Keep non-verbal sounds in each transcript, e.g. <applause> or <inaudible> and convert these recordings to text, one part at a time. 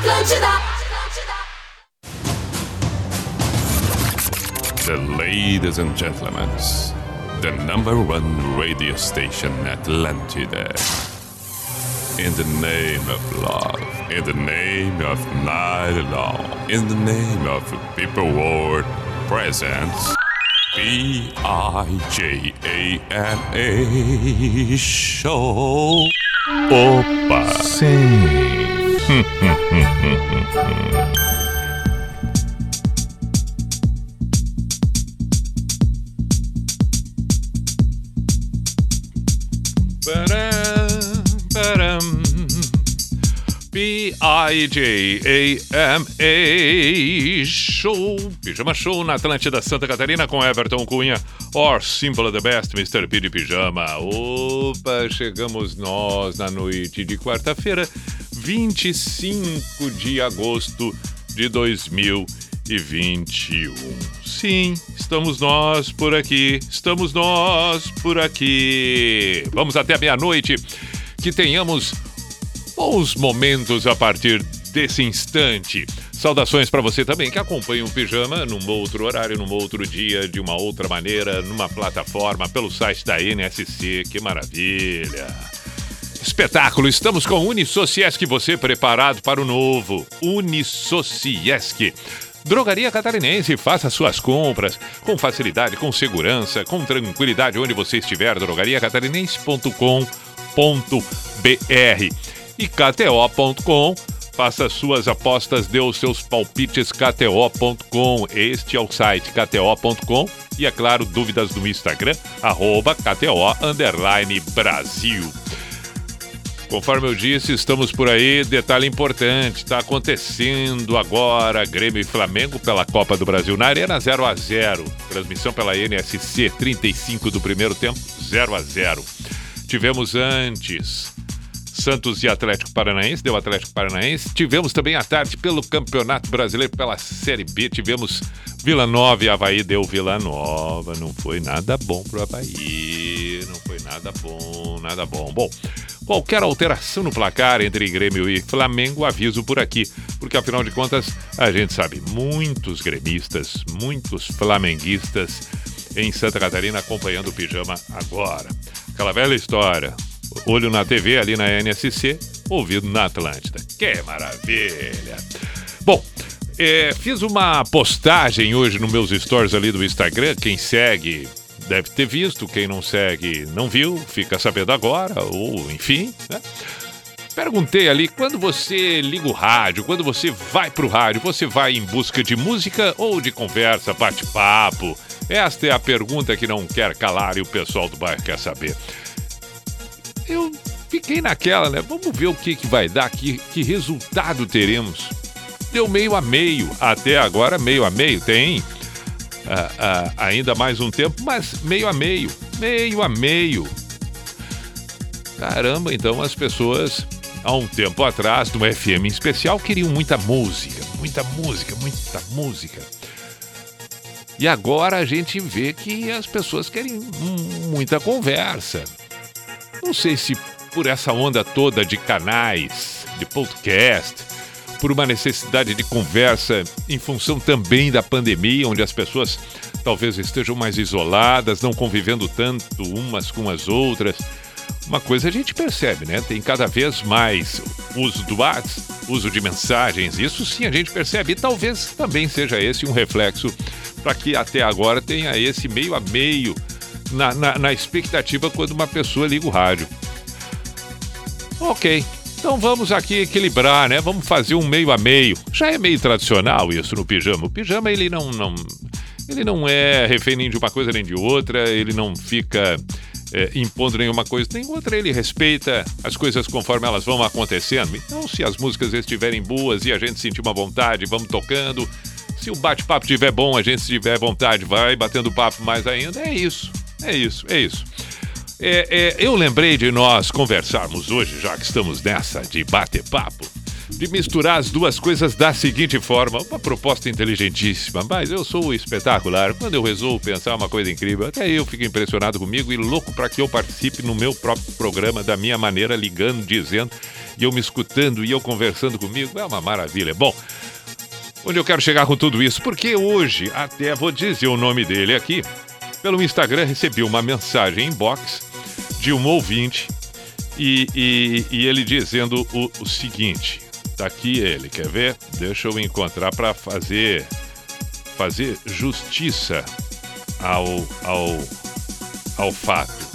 Atlântida. The ladies and gentlemen, the number one radio station Atlantida. In the name of love, in the name of night long, in the name of people world presents B I J A N A show. Opa! Sim. P-I-J-A-M-A Show, Pijama Show na Atlântida Santa Catarina com Everton Cunha, or Simple the Best, Mr. P de Pijama. Opa, chegamos nós na noite de quarta-feira, 25 de agosto de 2021. Sim, estamos nós por aqui, estamos nós por aqui. Vamos até meia-noite, que tenhamos bons momentos a partir desse instante. Saudações para você também que acompanha o Pijama num outro horário, num outro dia, de uma outra maneira, numa plataforma, pelo site da NSC. Que maravilha! Espetáculo! Estamos com Unisociesc, você preparado para o novo. Unisociesc. Drogaria Catarinense, faça suas compras com facilidade, com segurança, com tranquilidade onde você estiver. drogariacatarinense.com.br e KTO.com. Faça suas apostas, dê os seus palpites KTO.com. Este é o site KTO.com. E é claro, dúvidas no Instagram, arroba KTO Brasil. Conforme eu disse, estamos por aí. Detalhe importante: está acontecendo agora Grêmio e Flamengo pela Copa do Brasil na Arena 0 a 0 Transmissão pela NSC 35 do primeiro tempo, 0 a 0 Tivemos antes Santos e Atlético Paranaense, deu Atlético Paranaense. Tivemos também à tarde pelo Campeonato Brasileiro, pela Série B, tivemos Vila Nova e Havaí, deu Vila Nova. Não foi nada bom pro Havaí, não foi nada bom, nada bom. Bom, qualquer alteração no placar entre Grêmio e Flamengo, aviso por aqui, porque afinal de contas, a gente sabe, muitos gremistas, muitos flamenguistas em Santa Catarina acompanhando o pijama agora. Aquela velha história, olho na TV ali na NSC, ouvido na Atlântida. Que maravilha! Bom, é, fiz uma postagem hoje nos meus stories ali do Instagram. Quem segue deve ter visto, quem não segue não viu, fica sabendo agora, ou enfim, né? Perguntei ali, quando você liga o rádio, quando você vai pro rádio, você vai em busca de música ou de conversa, bate-papo? Esta é a pergunta que não quer calar e o pessoal do bairro quer saber eu fiquei naquela, né? Vamos ver o que, que vai dar, que, que resultado teremos. Deu meio a meio, até agora meio a meio, tem ah, ah, ainda mais um tempo, mas meio a meio, meio a meio. Caramba, então as pessoas, há um tempo atrás, no FM em especial, queriam muita música, muita música, muita música. E agora a gente vê que as pessoas querem muita conversa. Não sei se por essa onda toda de canais, de podcast, por uma necessidade de conversa em função também da pandemia, onde as pessoas talvez estejam mais isoladas, não convivendo tanto umas com as outras. Uma coisa a gente percebe, né? Tem cada vez mais uso do WhatsApp, uso de mensagens, isso sim a gente percebe. E talvez também seja esse um reflexo para que até agora tenha esse meio a meio na, na, na expectativa quando uma pessoa liga o rádio. Ok, então vamos aqui equilibrar, né? Vamos fazer um meio a meio. Já é meio tradicional isso no pijama. O pijama ele não, não ele não é refém nem de uma coisa nem de outra. Ele não fica é, impondo nenhuma coisa nem outra. Ele respeita as coisas conforme elas vão acontecendo. Então, se as músicas estiverem boas e a gente sentir uma vontade, vamos tocando. Se o bate-papo estiver bom, a gente se tiver vontade, vai batendo papo mais ainda. É isso. É isso, é isso. É, é, eu lembrei de nós conversarmos hoje, já que estamos nessa de bater papo, de misturar as duas coisas da seguinte forma. Uma proposta inteligentíssima, mas eu sou espetacular. Quando eu resolvo pensar uma coisa incrível, até eu fico impressionado comigo e louco para que eu participe no meu próprio programa da minha maneira, ligando, dizendo e eu me escutando e eu conversando comigo. É uma maravilha. Bom, onde eu quero chegar com tudo isso? Porque hoje, até vou dizer o nome dele aqui, pelo Instagram recebi uma mensagem inbox de um ouvinte e, e, e ele dizendo o, o seguinte: tá aqui ele, quer ver? Deixa eu encontrar para fazer fazer justiça ao, ao, ao fato.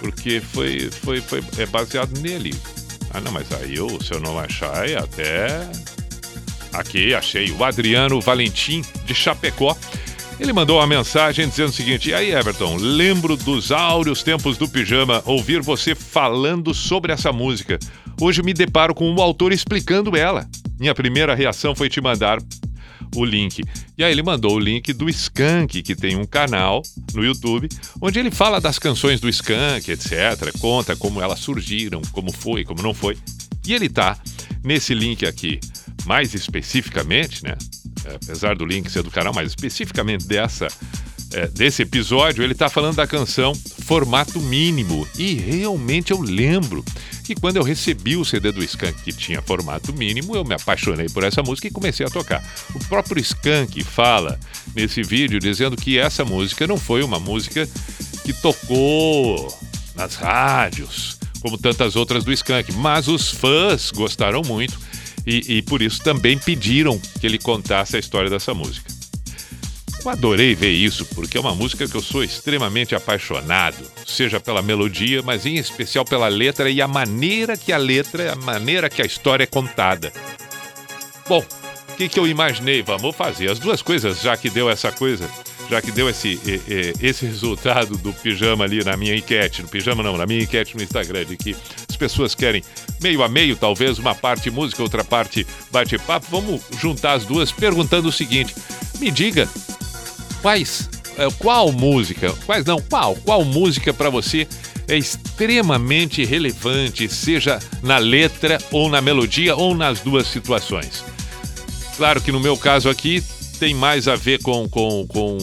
Porque foi, foi, foi é baseado nele. Ah, não, mas aí eu, se eu não achar, é até. Aqui, achei. O Adriano Valentim, de Chapecó. Ele mandou uma mensagem dizendo o seguinte: E aí, Everton, lembro dos áureos tempos do pijama ouvir você falando sobre essa música. Hoje me deparo com o autor explicando ela. Minha primeira reação foi te mandar o link. E aí ele mandou o link do Skank, que tem um canal no YouTube, onde ele fala das canções do Skank, etc. Conta como elas surgiram, como foi, como não foi. E ele tá nesse link aqui, mais especificamente, né? É, apesar do link ser do canal, mas especificamente dessa é, desse episódio, ele está falando da canção Formato Mínimo. E realmente eu lembro que quando eu recebi o CD do Skank que tinha formato mínimo, eu me apaixonei por essa música e comecei a tocar. O próprio Skank fala nesse vídeo dizendo que essa música não foi uma música que tocou nas rádios, como tantas outras do Skank, mas os fãs gostaram muito e, e por isso também pediram que ele contasse a história dessa música. Eu adorei ver isso, porque é uma música que eu sou extremamente apaixonado, seja pela melodia, mas em especial pela letra e a maneira que a letra, a maneira que a história é contada. Bom, o que, que eu imaginei? Vamos fazer as duas coisas, já que deu essa coisa, já que deu esse, esse resultado do pijama ali na minha enquete, no pijama não, na minha enquete no Instagram, de que pessoas querem meio a meio, talvez, uma parte música, outra parte bate-papo. Vamos juntar as duas perguntando o seguinte: me diga quais, é, qual música, quais não, qual, qual música para você é extremamente relevante, seja na letra ou na melodia ou nas duas situações. Claro que no meu caso aqui tem mais a ver com, com, com,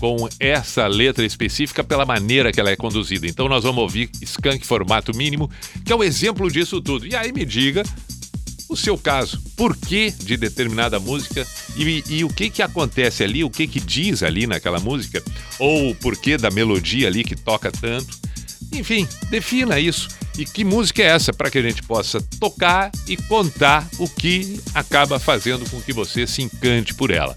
com essa letra específica pela maneira que ela é conduzida. Então nós vamos ouvir Skank Formato Mínimo, que é o exemplo disso tudo. E aí me diga o seu caso, por que de determinada música e, e, o que que acontece ali, o que que diz ali naquela música, ou o porquê da melodia ali que toca tanto. Enfim, defina isso. E que música é essa para que a gente possa tocar e contar o que acaba fazendo com que você se encante por ela.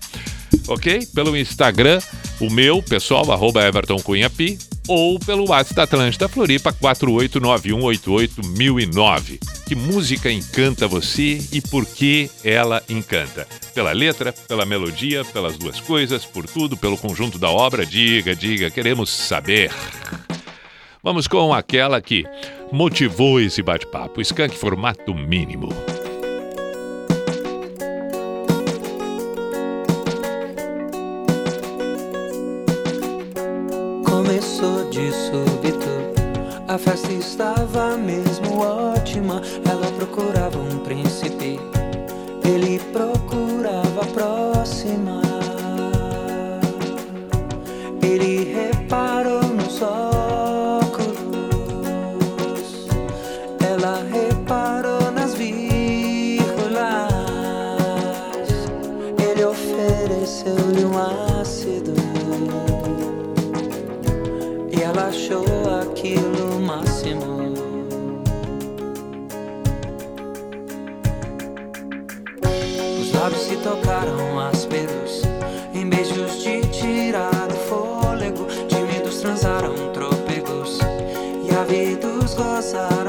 Ok? Pelo Instagram, o meu, pessoal, arroba Everton Cunha Pi, ou pelo WhatsApp da Atlântida Floripa 489188009. Que música encanta você e por que ela encanta? Pela letra, pela melodia, pelas duas coisas, por tudo, pelo conjunto da obra? Diga, diga, queremos saber. Vamos com aquela que motivou esse bate-papo, Skank formato mínimo. De súbito, a festa estava mesmo ótima. Ela procurava um príncipe, ele procurava a próxima. Ele reparou nos óculos, tocaram ásperos em beijos de tirar o fôlego. Tímidos transaram trôpegos e ávidos gozaram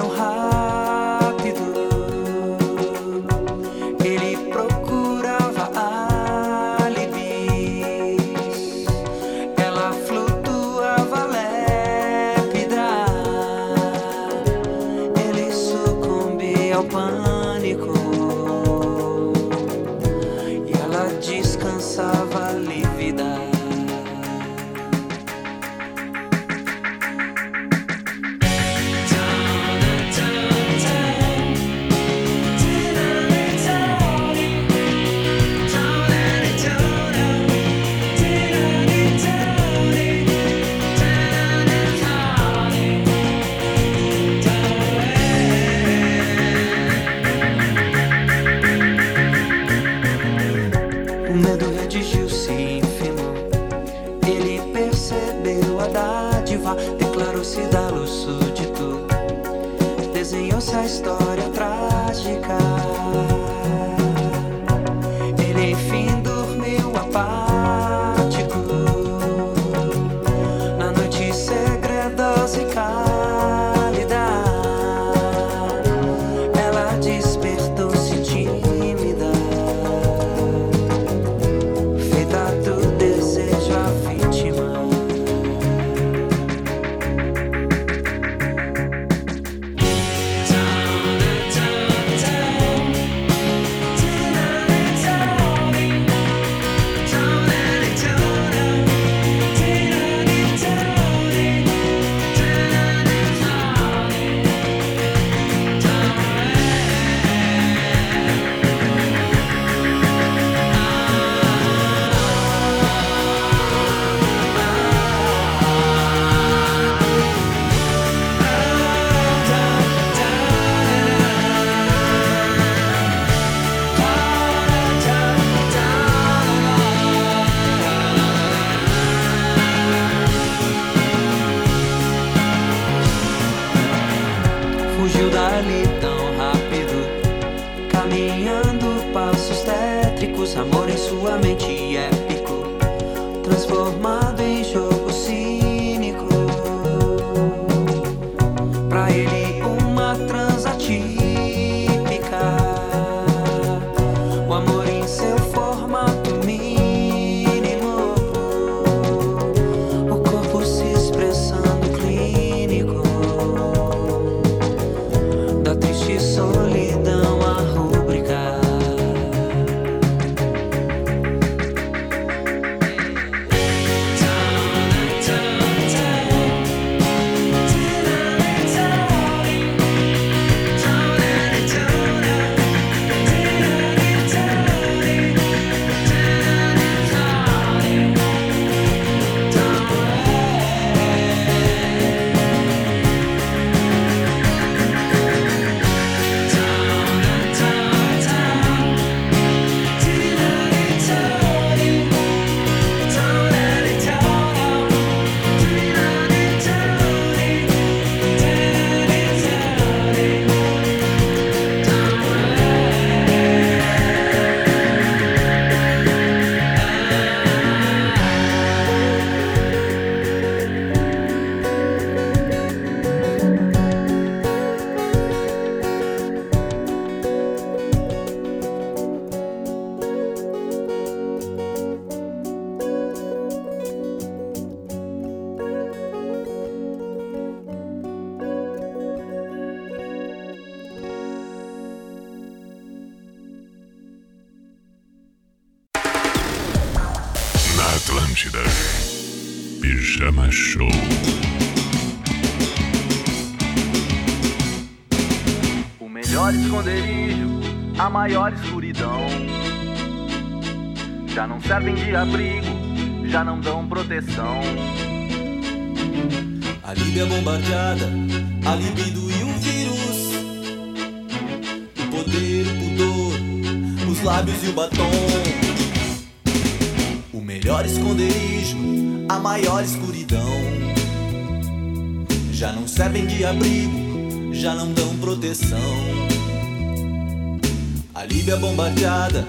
bombardeada,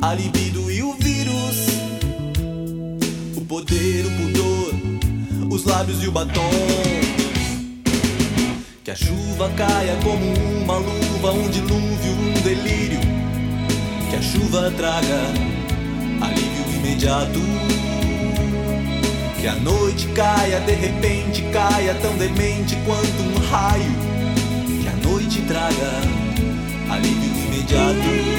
a libido e o vírus. O poder, o pudor, os lábios e o batom. Que a chuva caia como uma luva, um dilúvio, um delírio. Que a chuva traga alívio imediato. Que a noite caia, de repente caia, tão demente quanto um raio. Que a noite traga alívio imediato.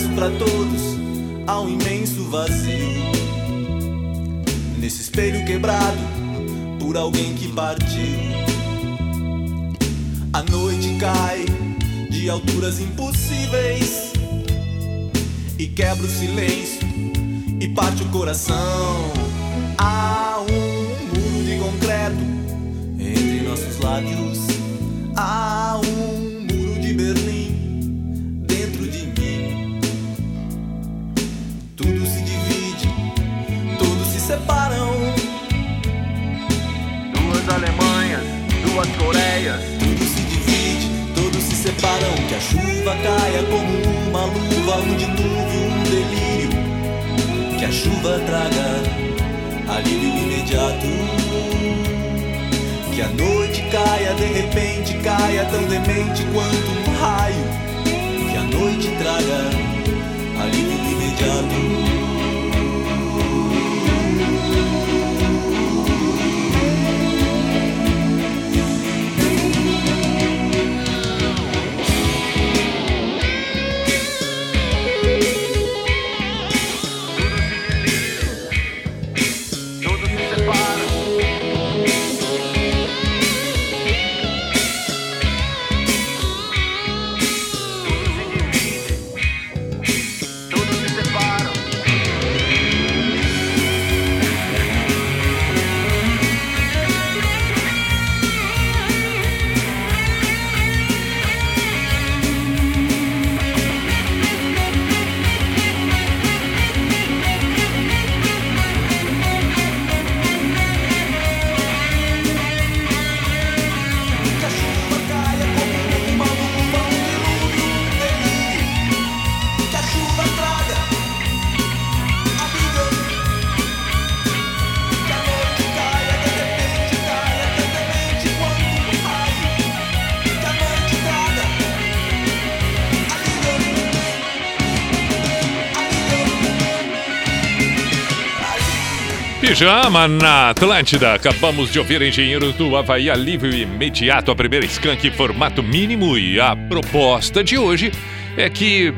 Espaço para todos, há um imenso vazio. Nesse espelho quebrado por alguém que partiu. A noite cai de alturas impossíveis e quebra o silêncio e parte o coração. Há um muro de concreto entre nossos lábios. Há um Que a chuva caia como uma luva, um dilúvio, um delírio. Que a chuva traga alívio imediato. Que a noite caia de repente, caia tão demente quanto um raio. Que a noite traga alívio imediato. Pijama na Atlântida. Acabamos de ouvir Engenheiros do Havaí Alívio Imediato, a primeira skunk formato mínimo. E a proposta de hoje é que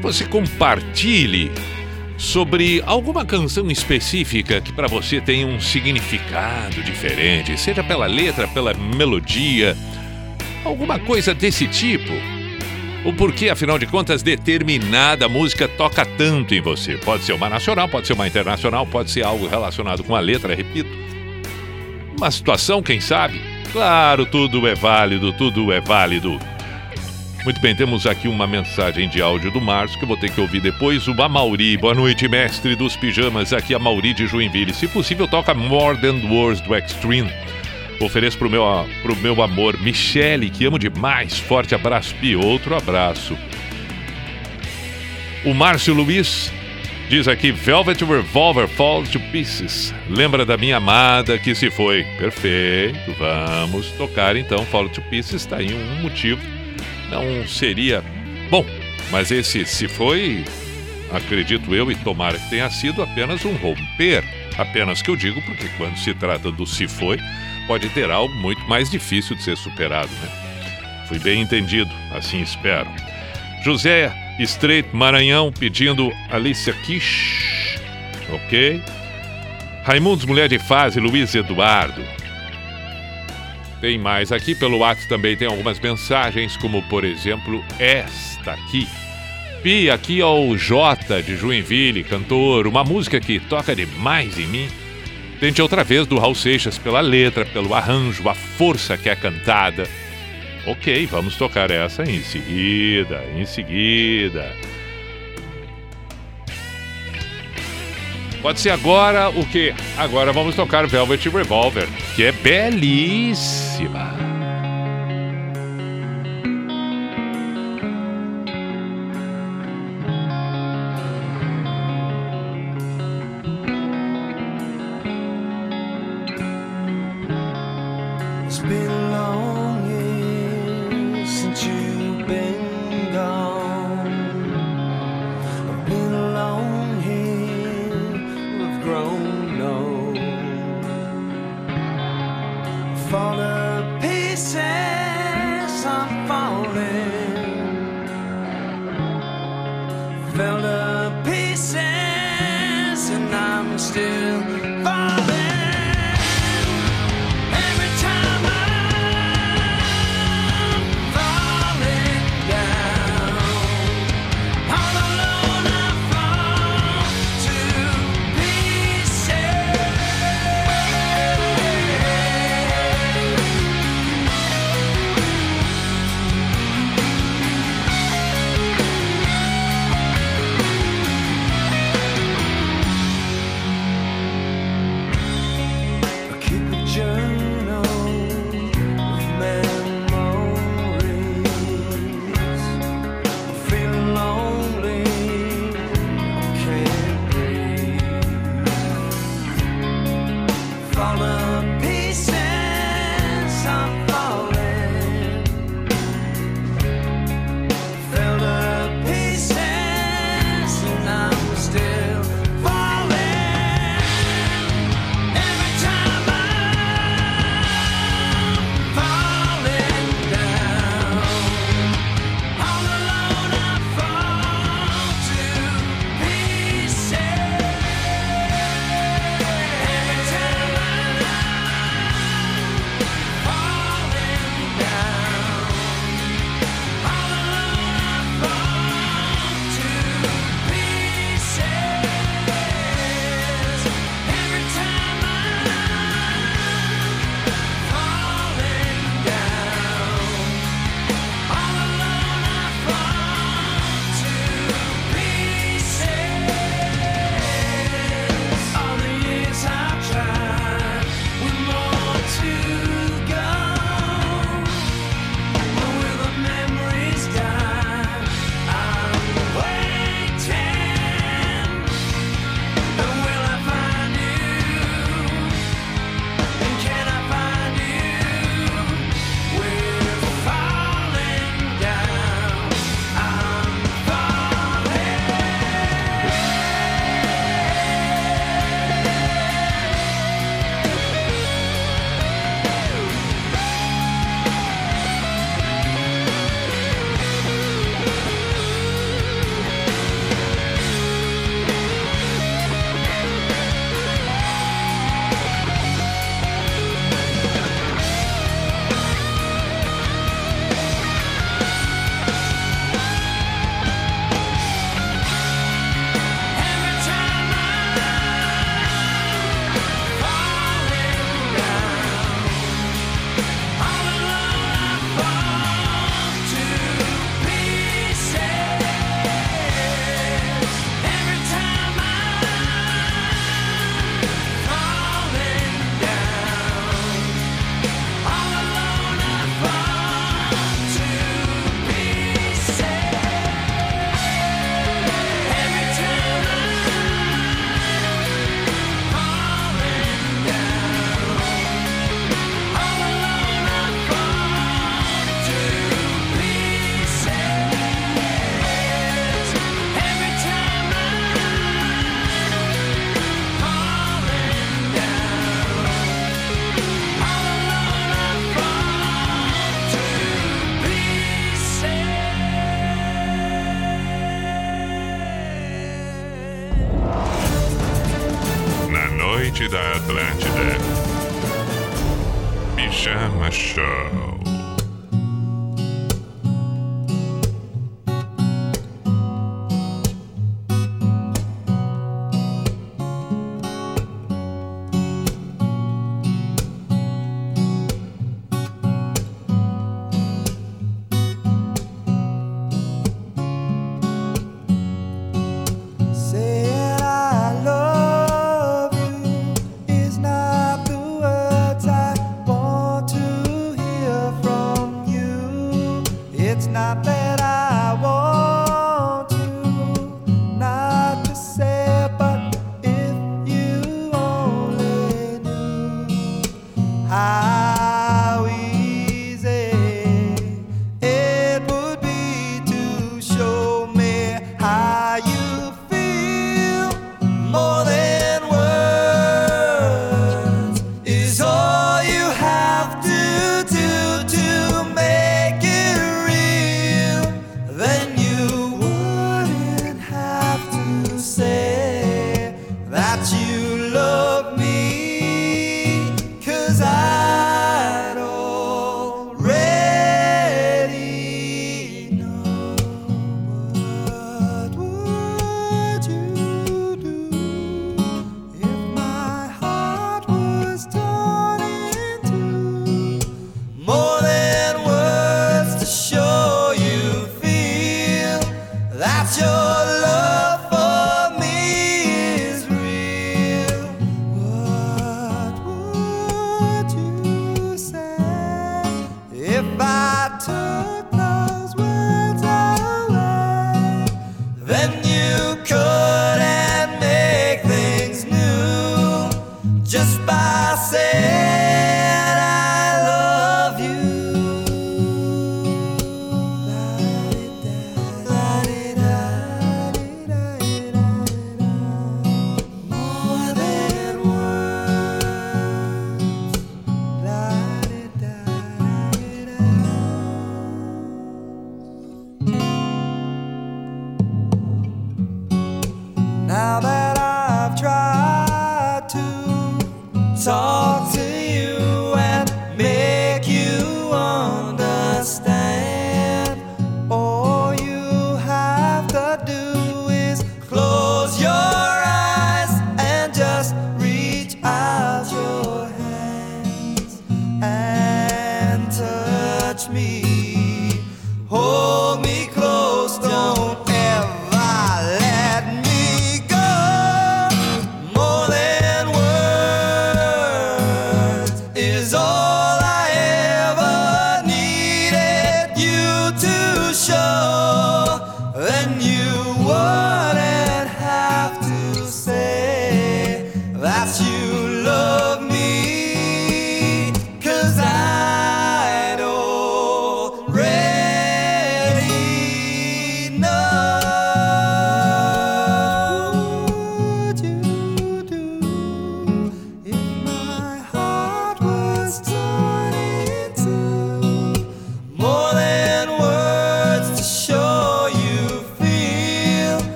você compartilhe sobre alguma canção específica que para você tem um significado diferente, seja pela letra, pela melodia, alguma coisa desse tipo. O porquê, afinal de contas, determinada música toca tanto em você. Pode ser uma nacional, pode ser uma internacional, pode ser algo relacionado com a letra, repito. Uma situação, quem sabe? Claro, tudo é válido, tudo é válido. Muito bem, temos aqui uma mensagem de áudio do Márcio que eu vou ter que ouvir depois. O Amauri, boa noite, mestre dos pijamas. Aqui é a Mauri de Joinville. Se possível, toca More Than Words do Extreme. Ofereço pro meu, pro meu amor Michele, que amo demais. Forte abraço e outro abraço. O Márcio Luiz diz aqui: Velvet Revolver Falls to Pieces. Lembra da minha amada que se foi. Perfeito, vamos tocar então. Fall to Pieces, tá aí um motivo. Não seria. Bom, mas esse se foi, acredito eu, e tomara que tenha sido apenas um romper. Apenas que eu digo, porque quando se trata do se foi, pode ter algo muito mais difícil de ser superado, né? Fui bem entendido, assim espero. José Straight Maranhão pedindo Alicia Kish. Ok. Raimundos Mulher de Fase, Luiz Eduardo. Tem mais aqui pelo WhatsApp também tem algumas mensagens, como por exemplo esta aqui. Pi, aqui é o Jota de Joinville, cantor, uma música que toca demais em mim. Tente outra vez do Raul Seixas pela letra, pelo arranjo, a força que é cantada. Ok, vamos tocar essa em seguida, em seguida. Pode ser agora o quê? Agora vamos tocar Velvet Revolver, que é belíssima.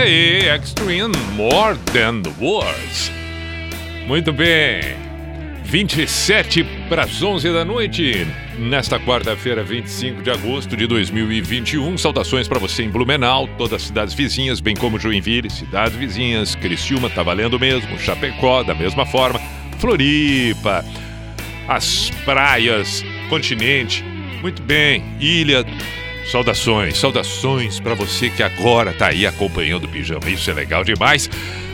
Olha aí, Extreme More Than Words. Muito bem. 27 para as 11 da noite, nesta quarta-feira, 25 de agosto de 2021. Saudações para você em Blumenau, todas as cidades vizinhas, bem como Joinville, cidades vizinhas, Criciúma, tá valendo mesmo, Chapecó, da mesma forma, Floripa, as praias, continente, muito bem, ilha. Saudações, saudações para você que agora tá aí acompanhando o pijama. Isso é legal demais.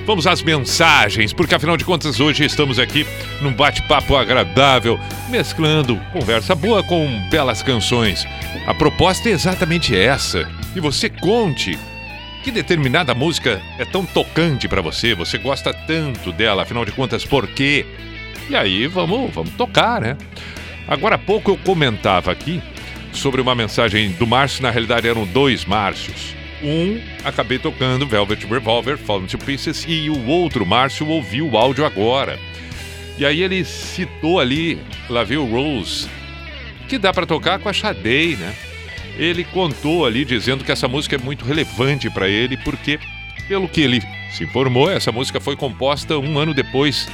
Vamos às mensagens, porque afinal de contas hoje estamos aqui num bate-papo agradável, mesclando conversa boa com belas canções. A proposta é exatamente essa. E você conte que determinada música é tão tocante para você, você gosta tanto dela, afinal de contas, por quê? E aí vamos, vamos tocar, né? Agora há pouco eu comentava aqui sobre uma mensagem do Márcio, na realidade eram dois Márcios. Um, acabei tocando Velvet Revolver, Fallen to Pieces, e o outro, Márcio, ouviu o áudio agora. E aí ele citou ali, viu Rose, que dá para tocar com a Sade, né? Ele contou ali dizendo que essa música é muito relevante para ele, porque, pelo que ele se informou, essa música foi composta um ano depois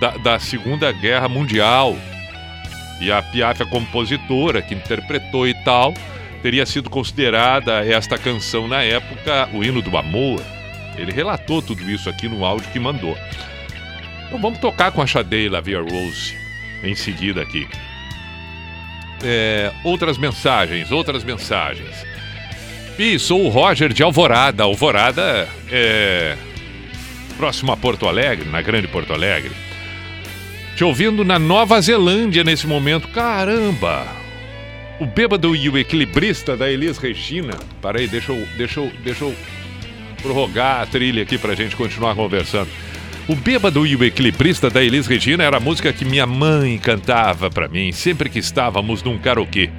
da, da Segunda Guerra Mundial. E a Piaf, a compositora que interpretou e tal, teria sido considerada esta canção na época o hino do amor. Ele relatou tudo isso aqui no áudio que mandou. Então vamos tocar com a Sade Lavia Rose em seguida aqui. É, outras mensagens, outras mensagens. Pi, sou o Roger de Alvorada. Alvorada é próximo a Porto Alegre, na Grande Porto Alegre. Te ouvindo na Nova Zelândia nesse momento. Caramba! O bêbado e o equilibrista da Elis Regina. Para aí, deixa eu, deixa eu, deixa eu prorrogar a trilha aqui pra gente continuar conversando. O Bêbado e o Equilibrista da Elis Regina era a música que minha mãe cantava pra mim sempre que estávamos num karaokê.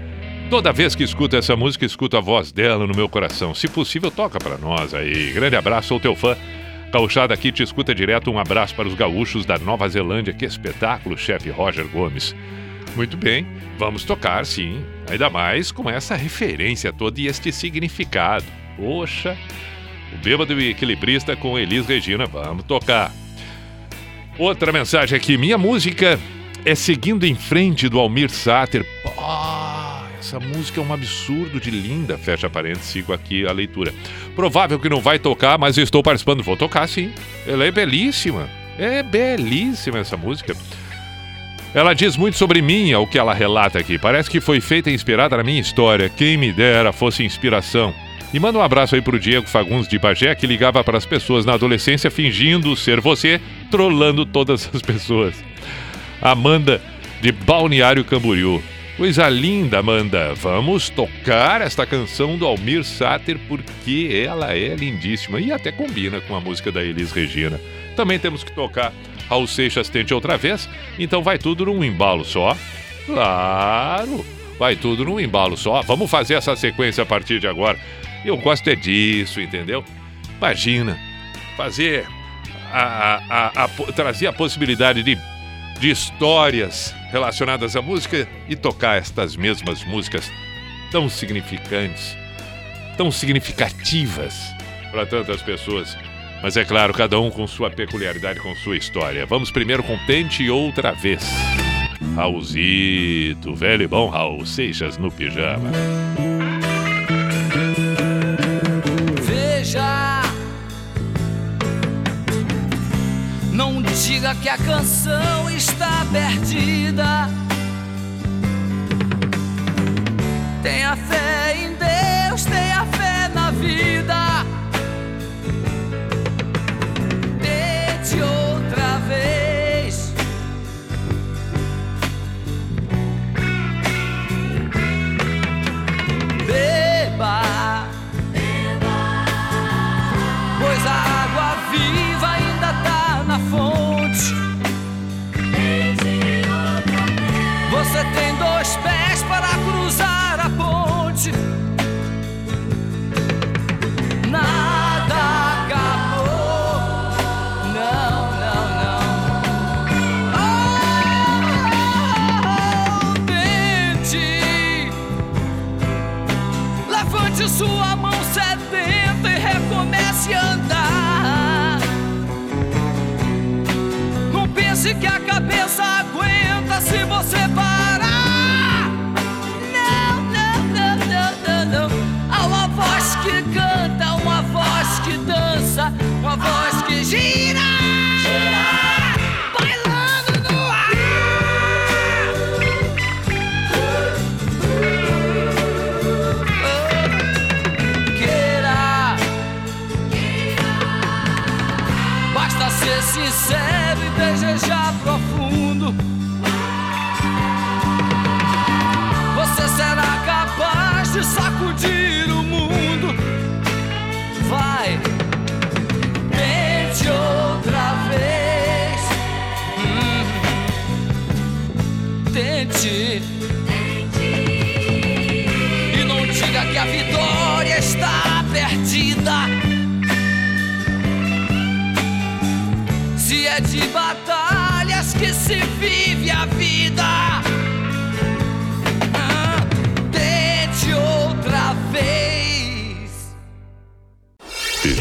Toda vez que escuto essa música, escuto a voz dela no meu coração. Se possível, toca pra nós aí. Grande abraço, sou teu fã. Gauchada aqui te escuta direto. Um abraço para os gaúchos da Nova Zelândia. Que espetáculo, chefe Roger Gomes. Muito bem, vamos tocar sim. Ainda mais com essa referência toda e este significado. Poxa, o Bêbado e Equilibrista com Elis Regina. Vamos tocar. Outra mensagem aqui. Minha música é Seguindo em Frente do Almir Sater. Pô, essa música é um absurdo de linda. Fecha parênteses, sigo aqui a leitura. Provável que não vai tocar, mas estou participando. Vou tocar sim. Ela é belíssima. É belíssima essa música. Ela diz muito sobre mim, é o que ela relata aqui. Parece que foi feita e inspirada na minha história. Quem me dera fosse inspiração. E manda um abraço aí pro Diego Fagundes de Bagé, que ligava para as pessoas na adolescência fingindo ser você, trolando todas as <laughs> pessoas. Amanda de Balneário Camboriú. Coisa linda, Amanda. Vamos tocar esta canção do Almir Sater porque ela é lindíssima e até combina com a música da Elis Regina. Também temos que tocar Raul Seixas Tente Outra Vez, então vai tudo num embalo só. Claro, vai tudo num embalo só. Vamos fazer essa sequência a partir de agora. Eu gosto é disso, entendeu? Imagina, fazer a, a, a, trazer a possibilidade de, de histórias relacionadas à música e tocar estas mesmas músicas tão significantes, tão significativas para tantas pessoas. Mas é claro, cada um com sua peculiaridade, com sua história. Vamos primeiro com Tente Outra Vez. Raulzito, velho e bom Raul Seixas no pijama. Que a canção está perdida. Tenha fé em Deus, tenha fé na vida. Você voz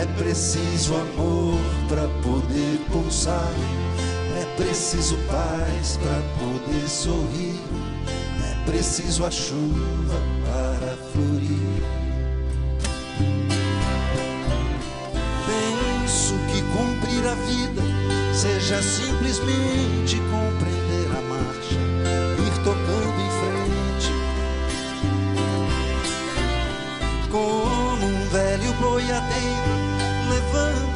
É preciso amor para poder pulsar, é preciso paz para poder sorrir, é preciso a chuva para florir. Penso que cumprir a vida seja simplesmente compreender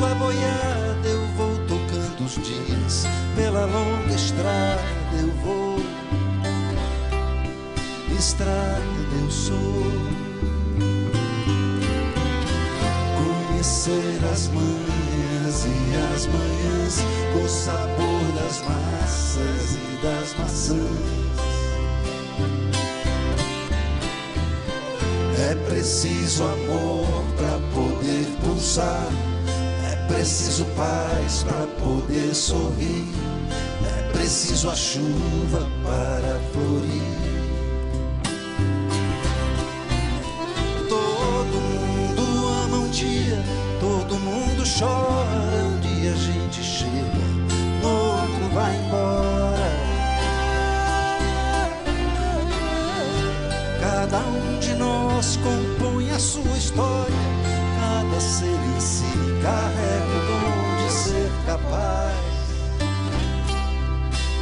levando a boiada, eu vou tocando os dias pela longa estrada. Eu vou, estrada eu sou. Conhecer as manhãs e as manhãs, o sabor das massas e das maçãs. É preciso amor para poder pulsar, preciso paz para poder sorrir, é preciso a chuva para florir. Todo mundo ama um dia, todo mundo chora. Um dia a gente chega, no outro vai embora. Cada um de nós compõe a sua história. Cada ser em si carrega o dom de ser capaz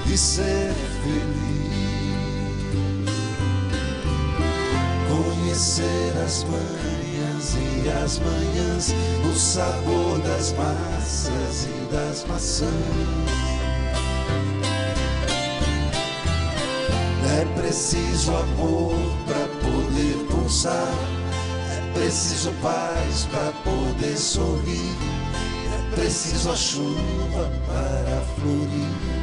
de ser feliz. Conhecer as manhãs e as manhãs, o sabor das massas e das maçãs. É preciso amor para poder pulsar, é preciso paz para poder sorrir, é preciso a chuva para florir.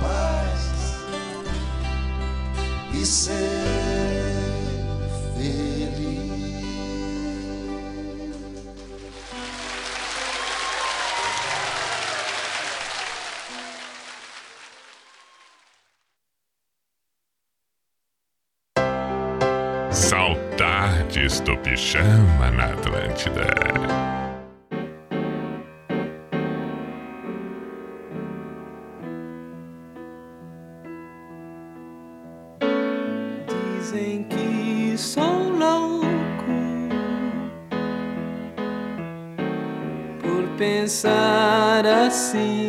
paz e ser feliz. Saltar do pijama na Atlântida. see.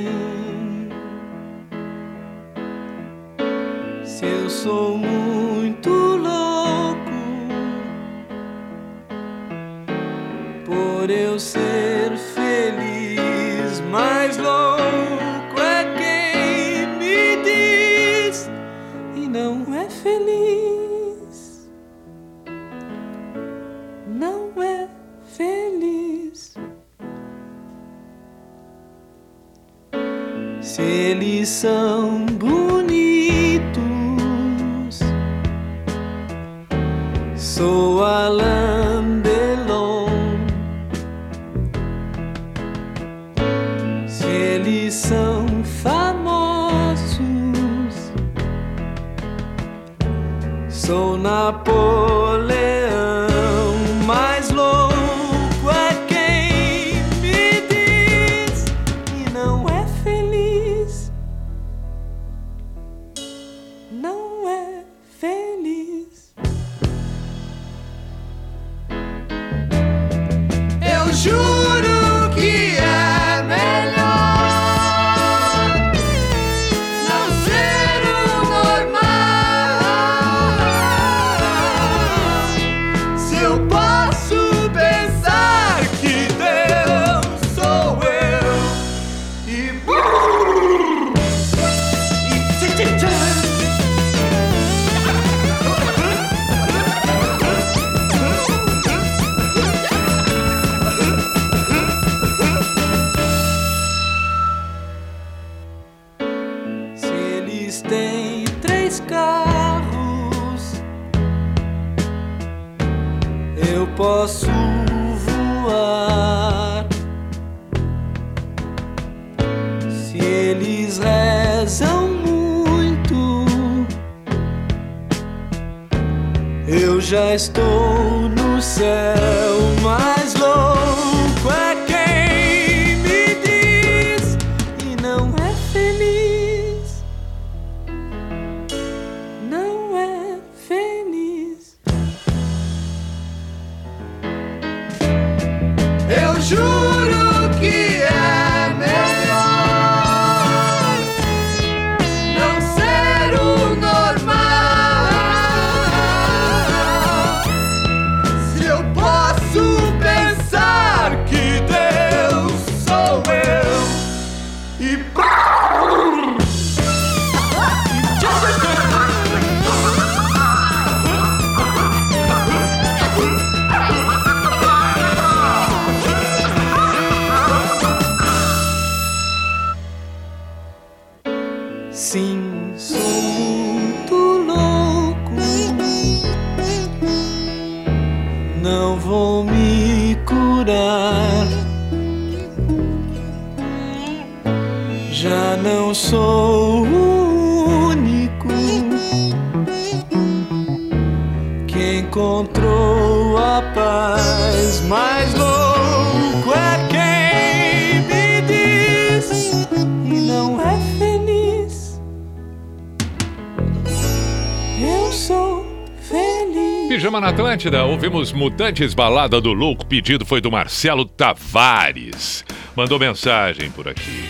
Atlântida, ouvimos Mutantes Balada do Louco. Pedido foi do Marcelo Tavares. Mandou mensagem por aqui.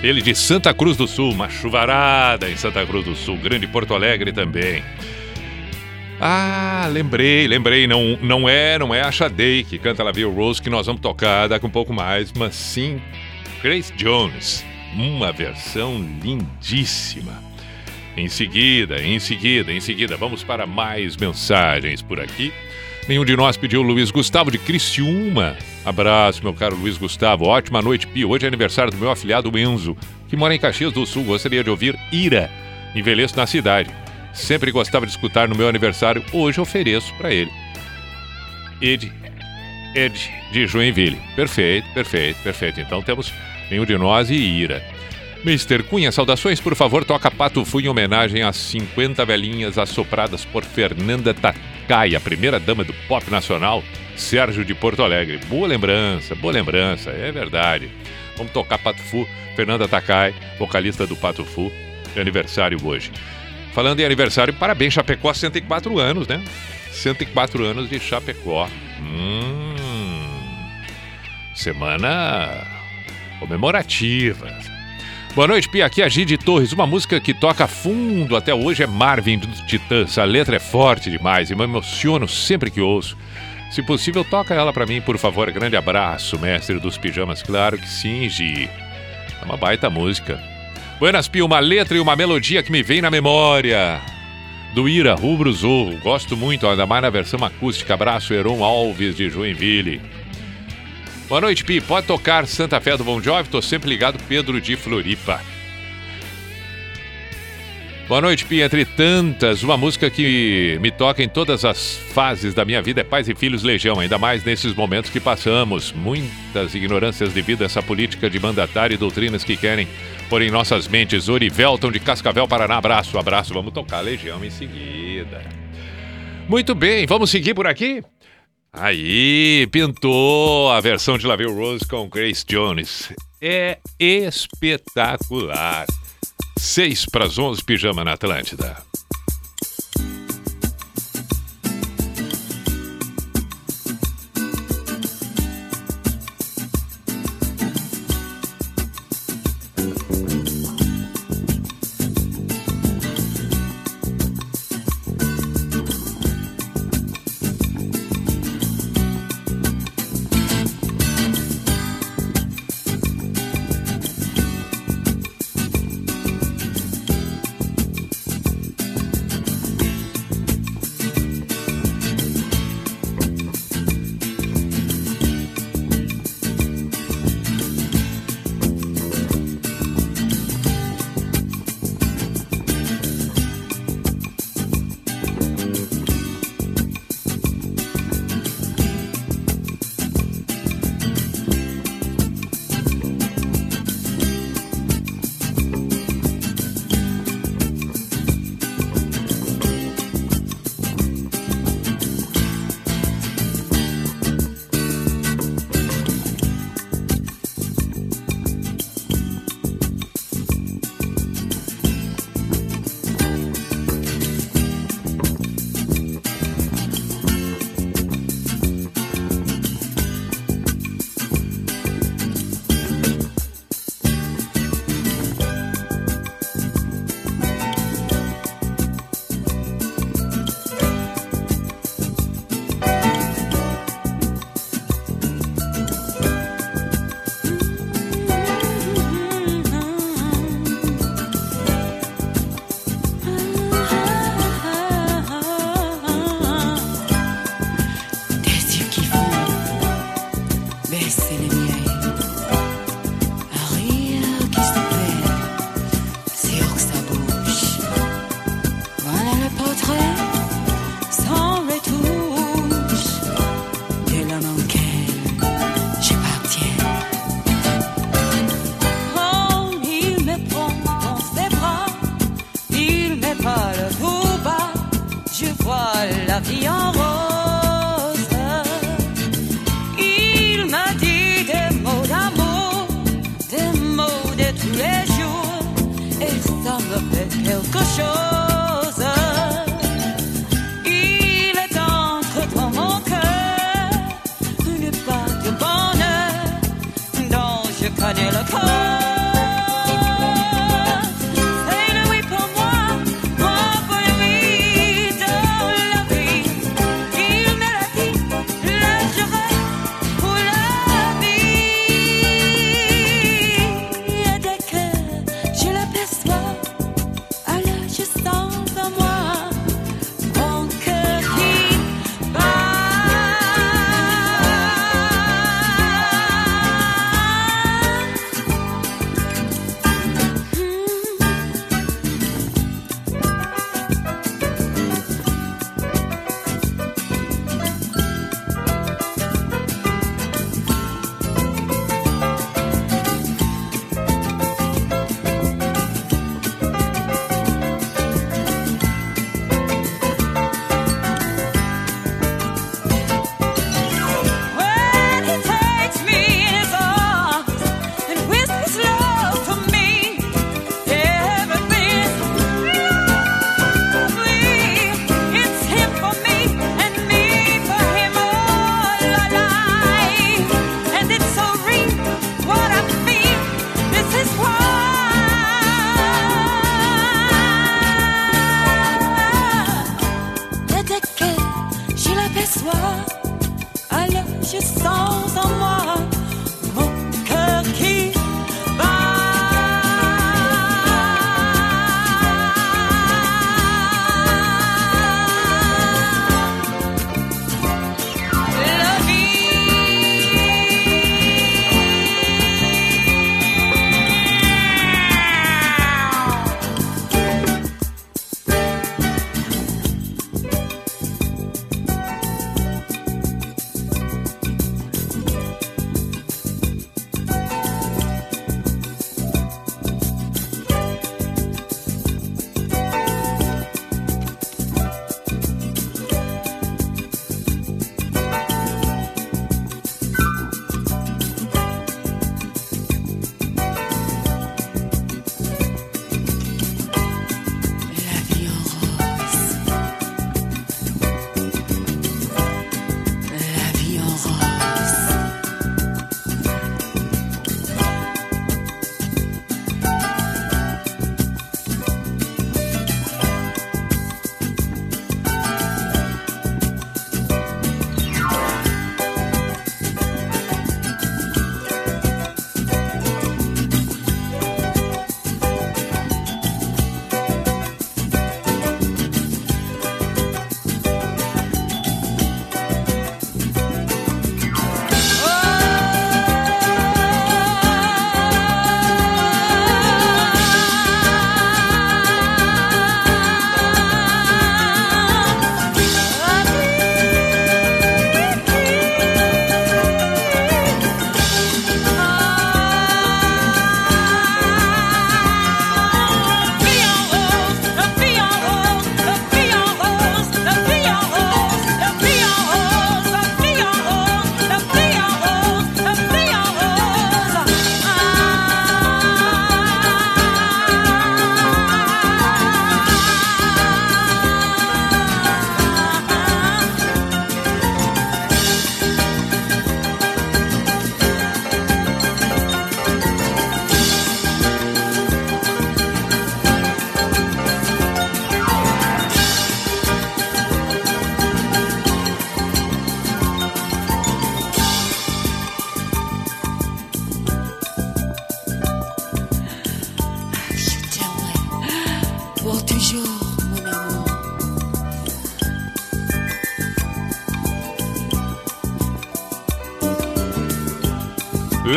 Ele de Santa Cruz do Sul, uma chuvarada em Santa Cruz do Sul, grande Porto Alegre também. Ah, lembrei, lembrei, não, não é, não é a Shadei que canta La Via Rose que nós vamos tocar daqui um pouco mais, mas sim Grace Jones, uma versão lindíssima. Em seguida, em seguida, em seguida, vamos para mais mensagens por aqui. Nenhum de nós pediu Luiz Gustavo de Criciúma. Abraço, meu caro Luiz Gustavo. Ótima noite, Pio. Hoje é aniversário do meu afilhado Enzo, que mora em Caxias do Sul. Gostaria de ouvir Ira. Envelheço na cidade. Sempre gostava de escutar no meu aniversário. Hoje ofereço para ele. Ed. Ed de Joinville. Perfeito, perfeito, perfeito. Então temos nenhum de nós e Ira. Mr. Cunha, saudações, por favor, toca Pato Fu em homenagem às 50 velhinhas assopradas por Fernanda Takai, a primeira dama do pop nacional, Sérgio de Porto Alegre. Boa lembrança, boa lembrança, é verdade. Vamos tocar Pato Fu, Fernanda Takai, vocalista do Pato Fu, aniversário hoje. Falando em aniversário, parabéns, Chapecó, 104 anos, né? 104 anos de Chapecó. Hum, semana comemorativa. Boa noite, Pia. Aqui é Gide Torres. Uma música que toca fundo até hoje é Marvin dos Titãs. A letra é forte demais e me emociono sempre que ouço. Se possível, toca ela pra mim, por favor. Grande abraço, mestre dos pijamas. Claro que sim, Gi. É uma baita música. Buenas, Pia. Uma letra e uma melodia que me vem na memória. Do Ira Rubro Zorro. Gosto muito, ainda mais na versão acústica. Abraço, Heron Alves de Joinville. Boa noite, Pi. Pode tocar Santa Fé do Bon Jovi? Tô sempre ligado, Pedro de Floripa. Boa noite, Pi. Entre tantas, uma música que me toca em todas as fases da minha vida é Pais e Filhos Legião, ainda mais nesses momentos que passamos. Muitas ignorâncias devido a essa política de mandatário e doutrinas que querem pôr em nossas mentes. Orivelton de Cascavel, Paraná. Abraço, abraço. Vamos tocar Legião em seguida. Muito bem, vamos seguir por aqui? Aí, pintou a versão de Laville Rose com Grace Jones. É espetacular. 6 para as 11, pijama na Atlântida.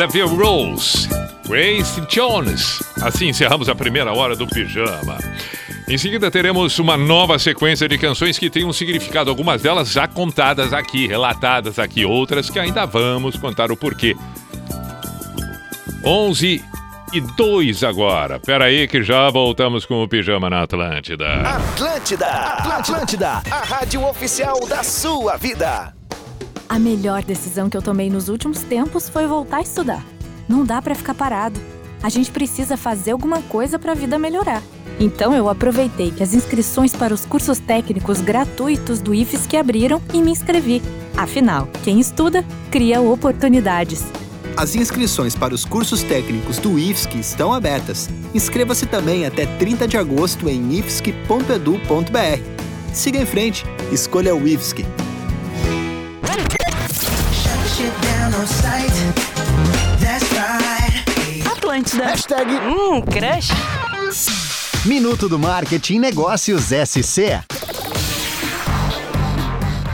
Levy Rose, Grace Jones. Assim encerramos a primeira hora do Pijama. Em seguida teremos uma nova sequência de canções que tem um significado, algumas delas já contadas aqui, relatadas aqui, outras que ainda vamos contar o porquê. 11 e 2 agora. Pera aí que já voltamos com o Pijama na Atlântida. Atlântida, Atlântida, a rádio oficial da sua vida. A melhor decisão que eu tomei nos últimos tempos foi voltar a estudar. Não dá pra ficar parado. A gente precisa fazer alguma coisa pra vida melhorar. Então eu aproveitei que as inscrições para os cursos técnicos gratuitos do IFES que abriram e me inscrevi. Afinal, quem estuda cria oportunidades. As inscrições para os cursos técnicos do IFSC estão abertas. Inscreva-se também até 30 de agosto em ifsc.edu.br. Siga em frente, escolha o IFSC. Atlântida. Hashtag hum, crush. Minuto do Marketing Negócios SC.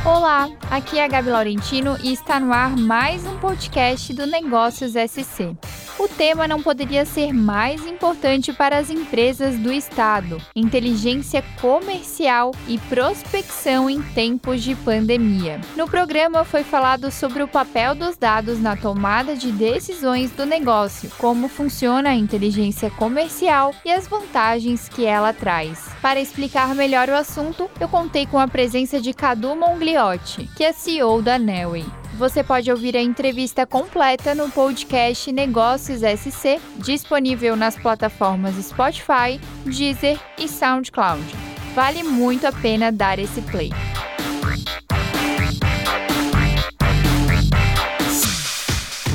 Olá, aqui é a Gabi Laurentino e está no ar mais um podcast do Negócios SC. O tema não poderia ser mais importante para as empresas do Estado: inteligência comercial e prospecção em tempos de pandemia. No programa foi falado sobre o papel dos dados na tomada de decisões do negócio, como funciona a inteligência comercial e as vantagens que ela traz. Para explicar melhor o assunto, eu contei com a presença de Cadu Mongliotti, que é CEO da Nelway. Você pode ouvir a entrevista completa no podcast Negócios SC, disponível nas plataformas Spotify, Deezer e SoundCloud. Vale muito a pena dar esse play.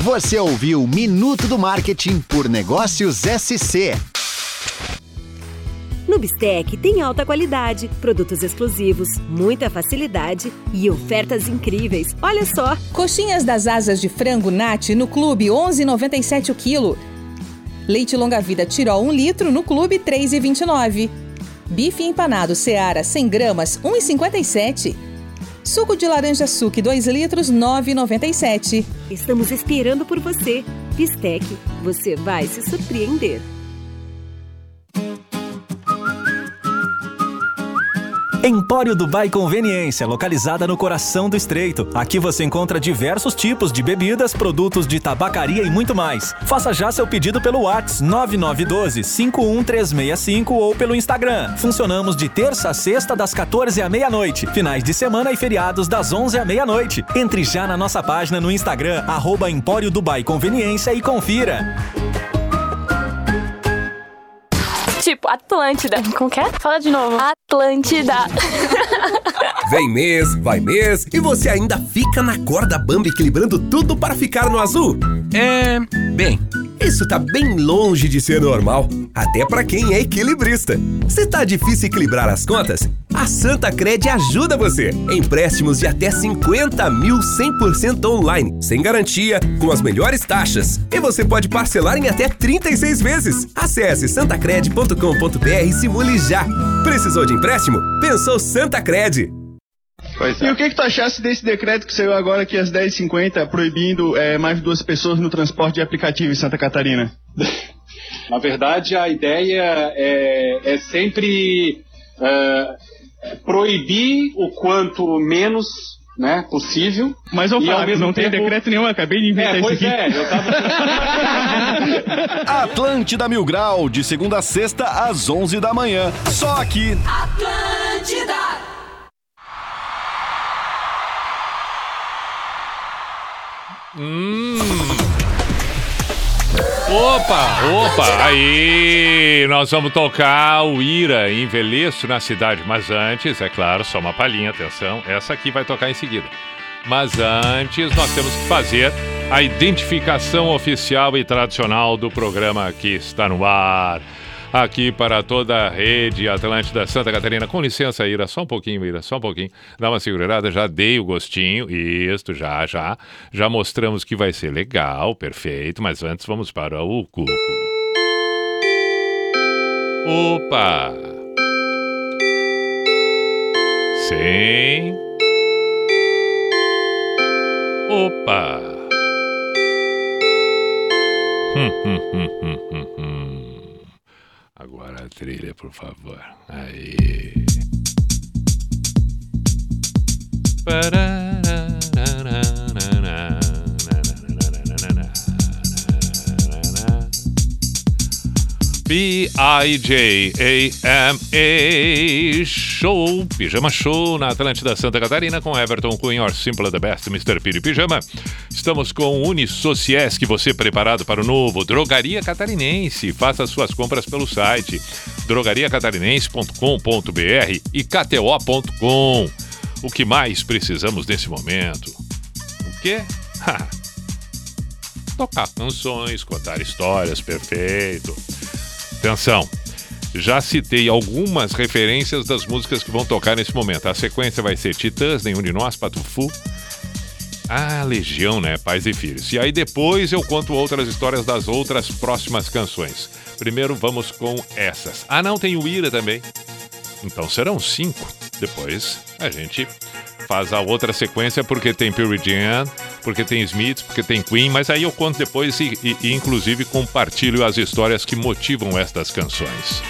Você ouviu Minuto do Marketing por Negócios SC. No Bistec tem alta qualidade, produtos exclusivos, muita facilidade e ofertas incríveis. Olha só! Coxinhas das asas de frango Nat no Clube 11,97 o quilo. Leite longa vida Tirol 1 litro no Clube 3,29. Bife empanado Seara 100 gramas 1,57. Suco de laranja suque 2 litros 9,97. Estamos esperando por você. Bistec, você vai se surpreender. Empório Dubai Conveniência, localizada no coração do Estreito. Aqui você encontra diversos tipos de bebidas, produtos de tabacaria e muito mais. Faça já seu pedido pelo WhatsApp 9912-51365 ou pelo Instagram. Funcionamos de terça a sexta das 14 à meia-noite, finais de semana e feriados das 11 à meia-noite. Entre já na nossa página no Instagram, arroba Empório Dubai Conveniência e confira. Tipo, Atlântida. Como que é? Fala de novo. Atlântida. <laughs> Vem mês, vai mês e você ainda fica na corda bamba equilibrando tudo para ficar no azul? É. Bem, isso tá bem longe de ser normal, até para quem é equilibrista. Se tá difícil equilibrar as contas, a Santa Cred ajuda você. Empréstimos de até 50 mil 100% online, sem garantia, com as melhores taxas. E você pode parcelar em até 36 vezes. Acesse santacred.com.br e simule já. Precisou de empréstimo? Pensou Santa Cred. E o que, que tu achasse desse decreto que saiu agora aqui às 10h50, proibindo é, mais de duas pessoas no transporte de aplicativo em Santa Catarina? <laughs> Na verdade, a ideia é, é sempre é, proibir o quanto menos né, possível. Mas, E, Fábio, mesmo não tem tempo- decreto nenhum, acabei de inventar É, isso pois aqui. é, eu tava... <laughs> Atlântida Mil Grau, de segunda a sexta, às 11 da manhã. Só aqui. Atlântida! Hum. Opa, opa, aí nós vamos tocar o Ira Envelheço na cidade, mas antes, é claro, só uma palhinha, atenção, essa aqui vai tocar em seguida. Mas antes nós temos que fazer a identificação oficial e tradicional do programa que está no ar. Aqui para toda a rede Atlântida Santa Catarina. Com licença, Ira, só um pouquinho, Ira, só um pouquinho. Dá uma segurada, já dei o gostinho. Isto, já, já. Já mostramos que vai ser legal, perfeito. Mas antes vamos para o Cuco. Opa! Sim. Hum, hum, hum, hum, hum, hum. Agora a trilha, por favor. Aí. P-I-J-A-M-A Show, Pijama Show na Atlântida Santa Catarina com Everton Cunha, Simple the Best, Mr. Piri Pijama. Estamos com Unisociesc, você preparado para o novo Drogaria Catarinense. Faça suas compras pelo site drogariacatarinense.com.br e kto.com. O que mais precisamos nesse momento? O quê? Tocar canções, contar histórias, perfeito. Atenção, já citei algumas referências das músicas que vão tocar nesse momento. A sequência vai ser Titãs, Nenhum de Nós, Patufu. Ah, Legião, né? Pais e Filhos. E aí depois eu conto outras histórias das outras próximas canções. Primeiro vamos com essas. Ah, não, tem o Ira também. Então serão cinco. Depois a gente faz a outra sequência porque tem Pearl Jam, porque tem Smiths, porque tem Queen, mas aí eu conto depois e, e- e, inclusive compartilho as histórias que motivam estas canções.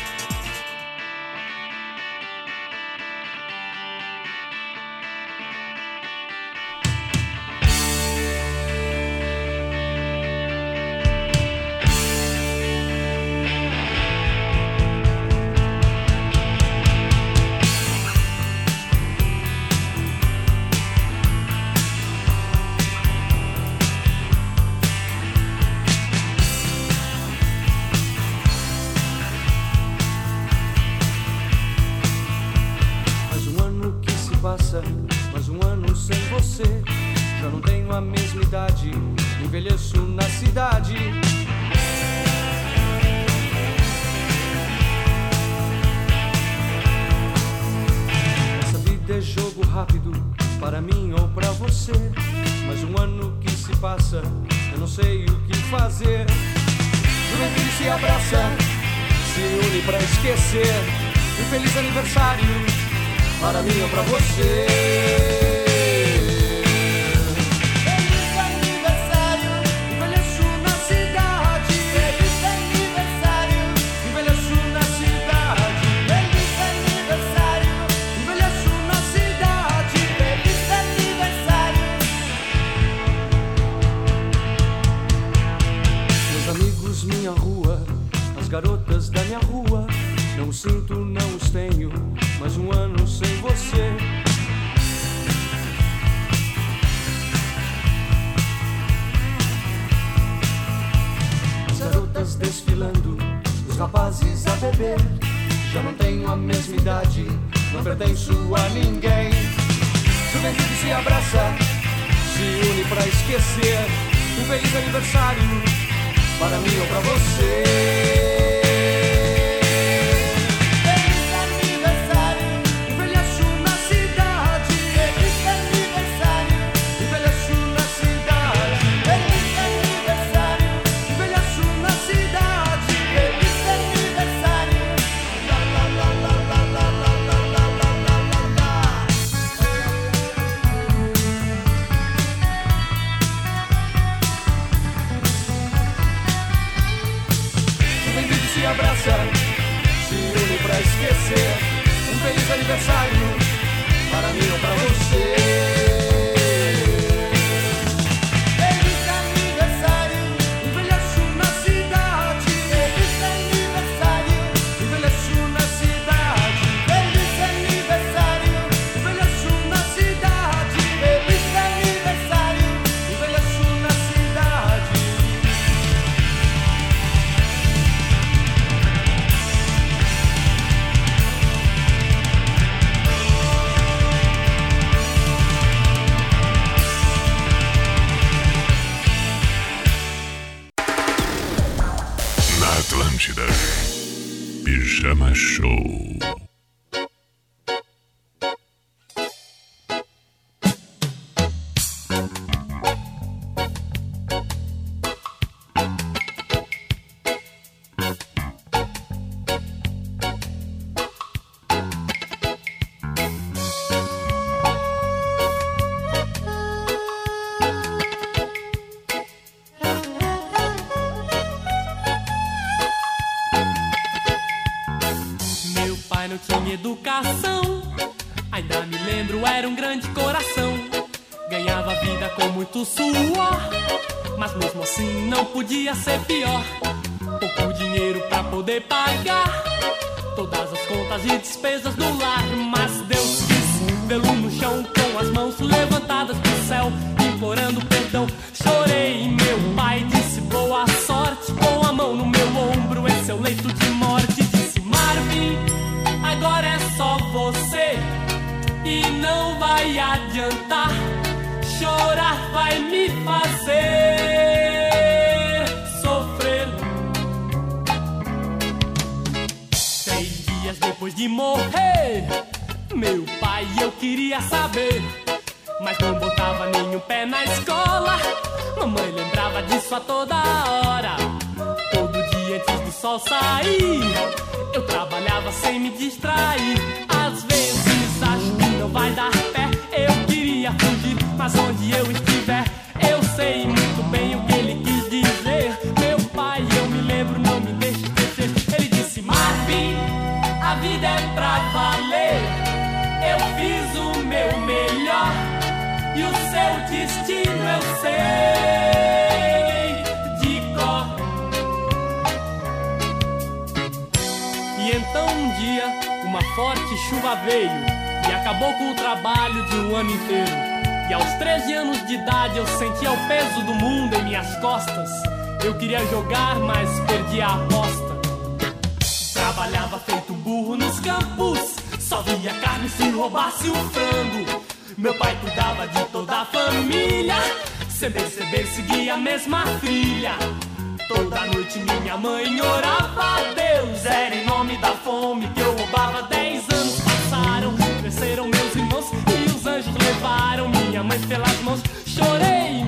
fome que eu roubava dez anos passaram, cresceram meus irmãos e os anjos levaram minha mãe pelas mãos. Chorei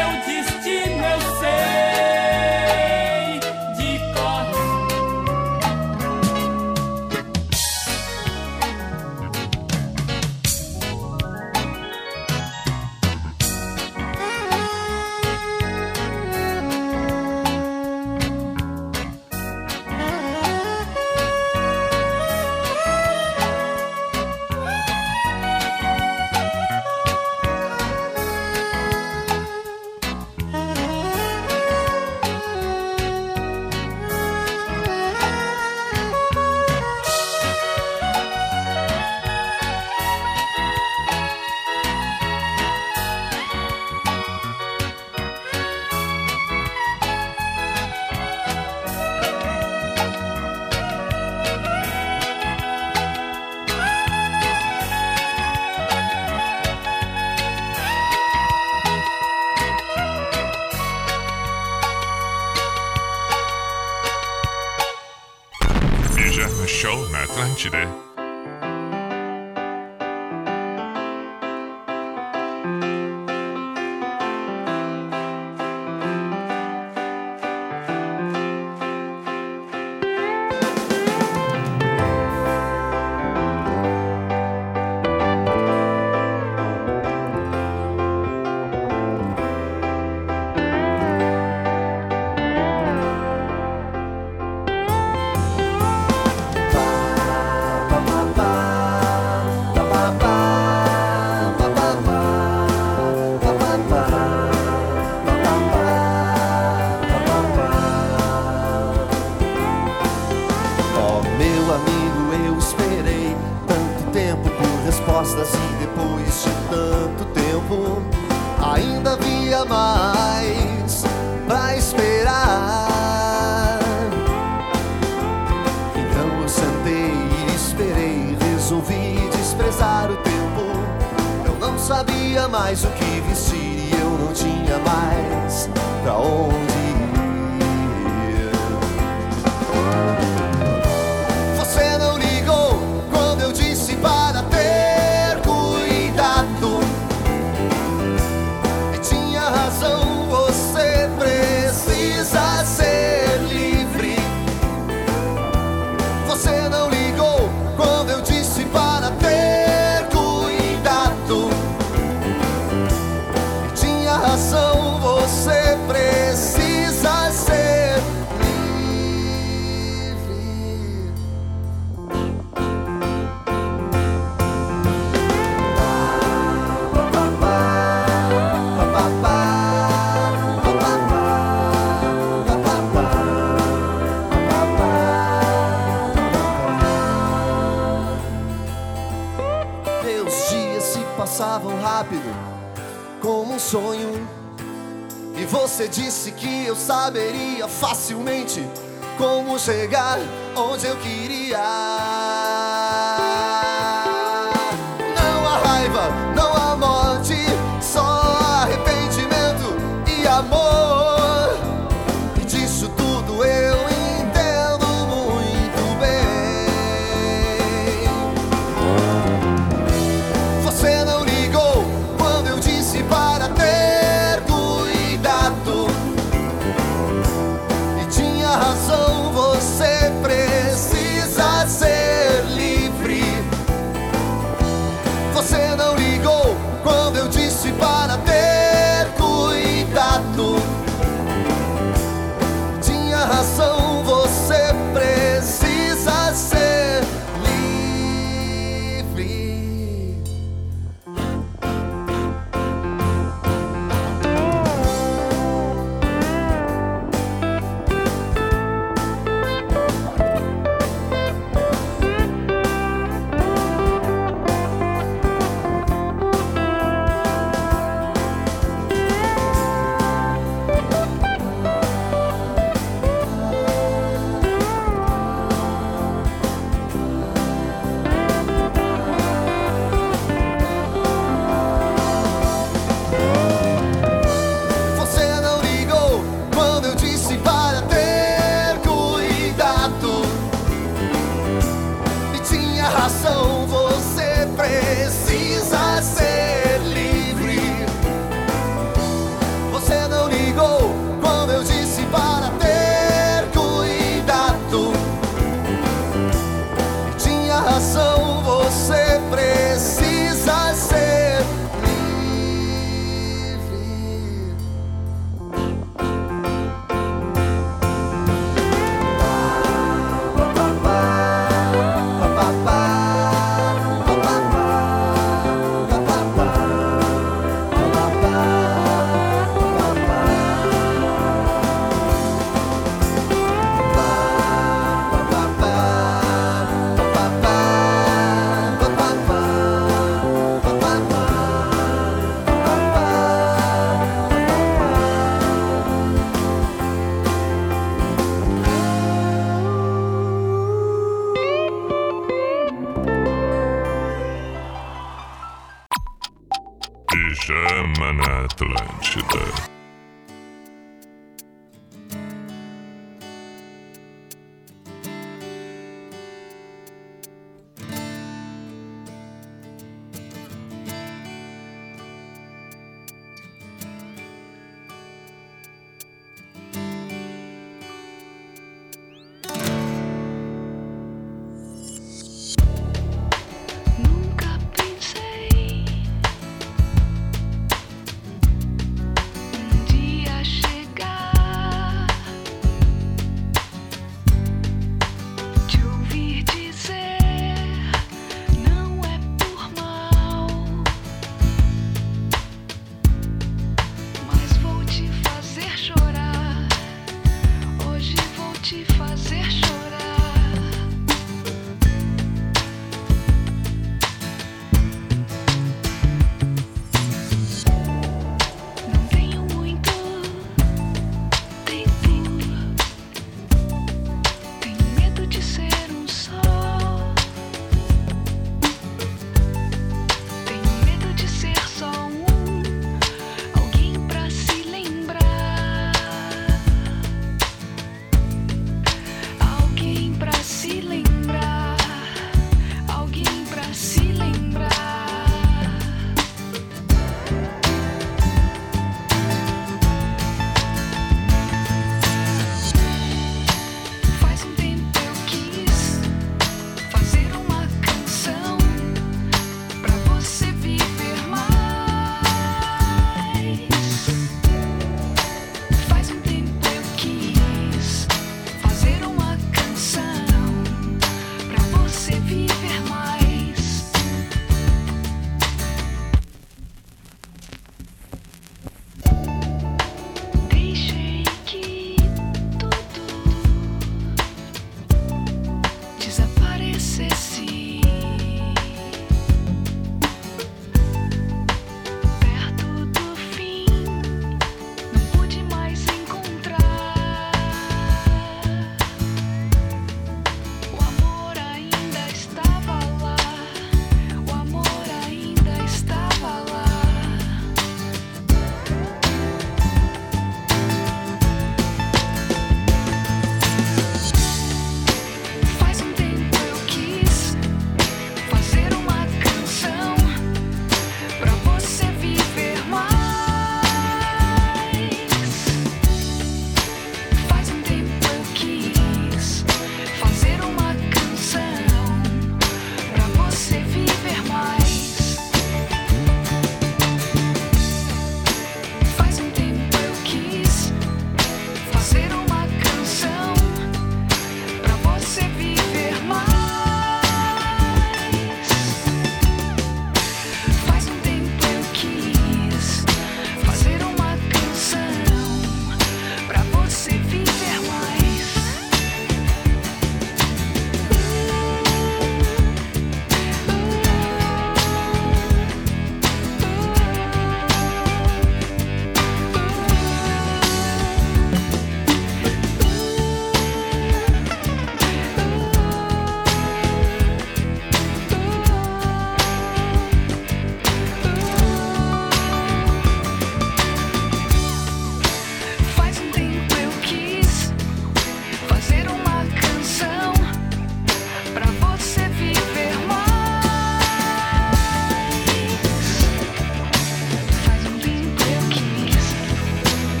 meu destino eu sei. rápido, como um sonho. E você disse que eu saberia facilmente como chegar onde eu queria.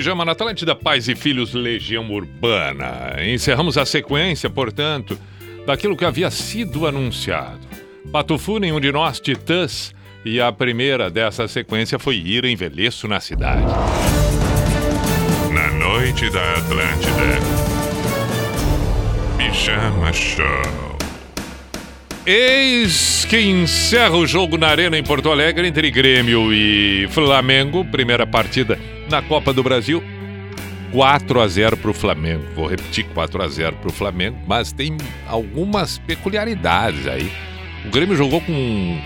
Pijama na Atlântida, Pais e Filhos Legião Urbana. Encerramos a sequência, portanto, daquilo que havia sido anunciado. Pato Fu, nenhum de nós, Titãs, E a primeira dessa sequência foi Ir Envelheço na Cidade. Na noite da Atlântida. Pijama Show. Eis que encerra o jogo na Arena em Porto Alegre entre Grêmio e Flamengo. Primeira partida na Copa do Brasil. 4 a 0 para o Flamengo. Vou repetir 4 a 0 para o Flamengo, mas tem algumas peculiaridades aí. O Grêmio jogou com um,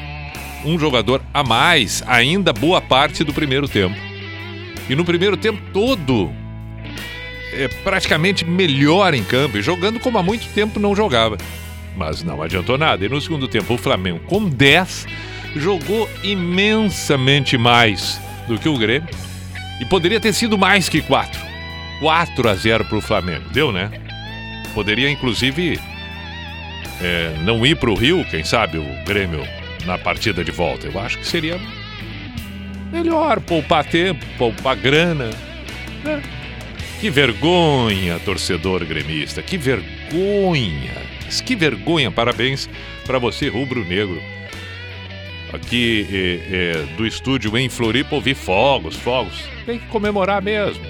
um jogador a mais, ainda boa parte do primeiro tempo. E no primeiro tempo todo, é praticamente melhor em campo, jogando como há muito tempo não jogava. Mas não adiantou nada. E no segundo tempo, o Flamengo, com 10, jogou imensamente mais do que o Grêmio. E poderia ter sido mais que 4. 4 a 0 para o Flamengo. Deu, né? Poderia, inclusive, é, não ir para o Rio, quem sabe, o Grêmio na partida de volta. Eu acho que seria melhor poupar tempo, poupar grana. né? Que vergonha, torcedor gremista. Que vergonha. Que vergonha. Parabéns para você, rubro-negro. Aqui é, é, do estúdio em Floripa, ouvi fogos, fogos. Tem que comemorar mesmo.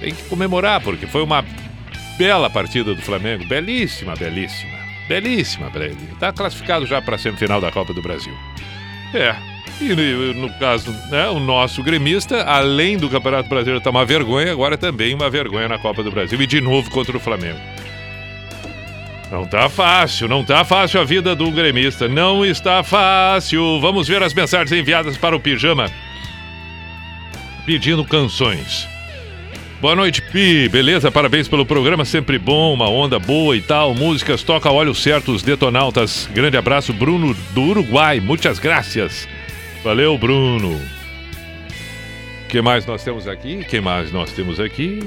Tem que comemorar, porque foi uma bela partida do Flamengo. Belíssima, belíssima. Belíssima, belíssima. Está classificado já para semifinal da Copa do Brasil. É. E no, caso, né, o nosso gremista, além do Campeonato Brasileiro estar uma vergonha, agora também uma vergonha na Copa do Brasil. E de novo contra o Flamengo. Não tá fácil, não tá fácil a vida do gremista. Não está fácil. Vamos ver as mensagens enviadas para o Pijama. Pedindo canções. Boa noite, Pi. Beleza? Parabéns pelo programa, sempre bom, uma onda boa e tal. Músicas, toca olho certo, os detonautas. Grande abraço, Bruno do Uruguai. Muitas graças. Valeu, Bruno. O que mais nós temos aqui? que mais nós temos aqui?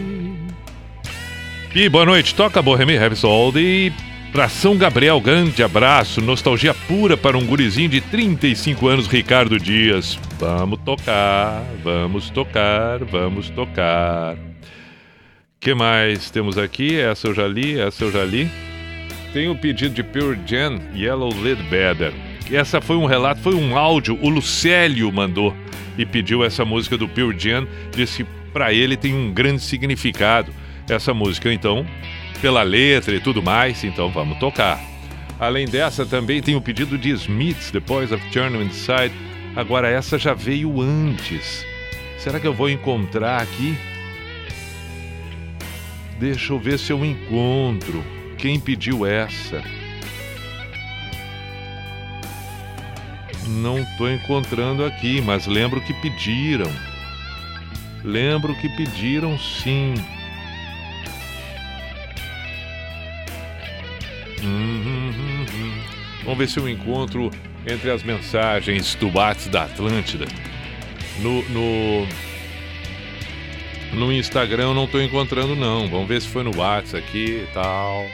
Pi, boa noite. Toca Bohemian Rhapsody para São Gabriel. Grande abraço. Nostalgia pura para um gurizinho de 35 anos, Ricardo Dias. Vamos tocar, vamos tocar, vamos tocar que mais temos aqui? Essa eu já li, essa eu já li. Tem o pedido de Pure Jam, Yellow Lid Better. Essa foi um relato, foi um áudio, o Lucélio mandou e pediu essa música do Pure Jam. Disse que para ele tem um grande significado essa música. Então, pela letra e tudo mais, então vamos tocar. Além dessa, também tem o pedido de Smiths, The Boys of Turn Inside. Agora, essa já veio antes. Será que eu vou encontrar aqui? Deixa eu ver se eu encontro. Quem pediu essa? Não tô encontrando aqui, mas lembro que pediram. Lembro que pediram sim. Vamos ver se eu encontro entre as mensagens do WhatsApp da Atlântida. No, no, no Instagram eu não tô encontrando, não. Vamos ver se foi no WhatsApp aqui e tal.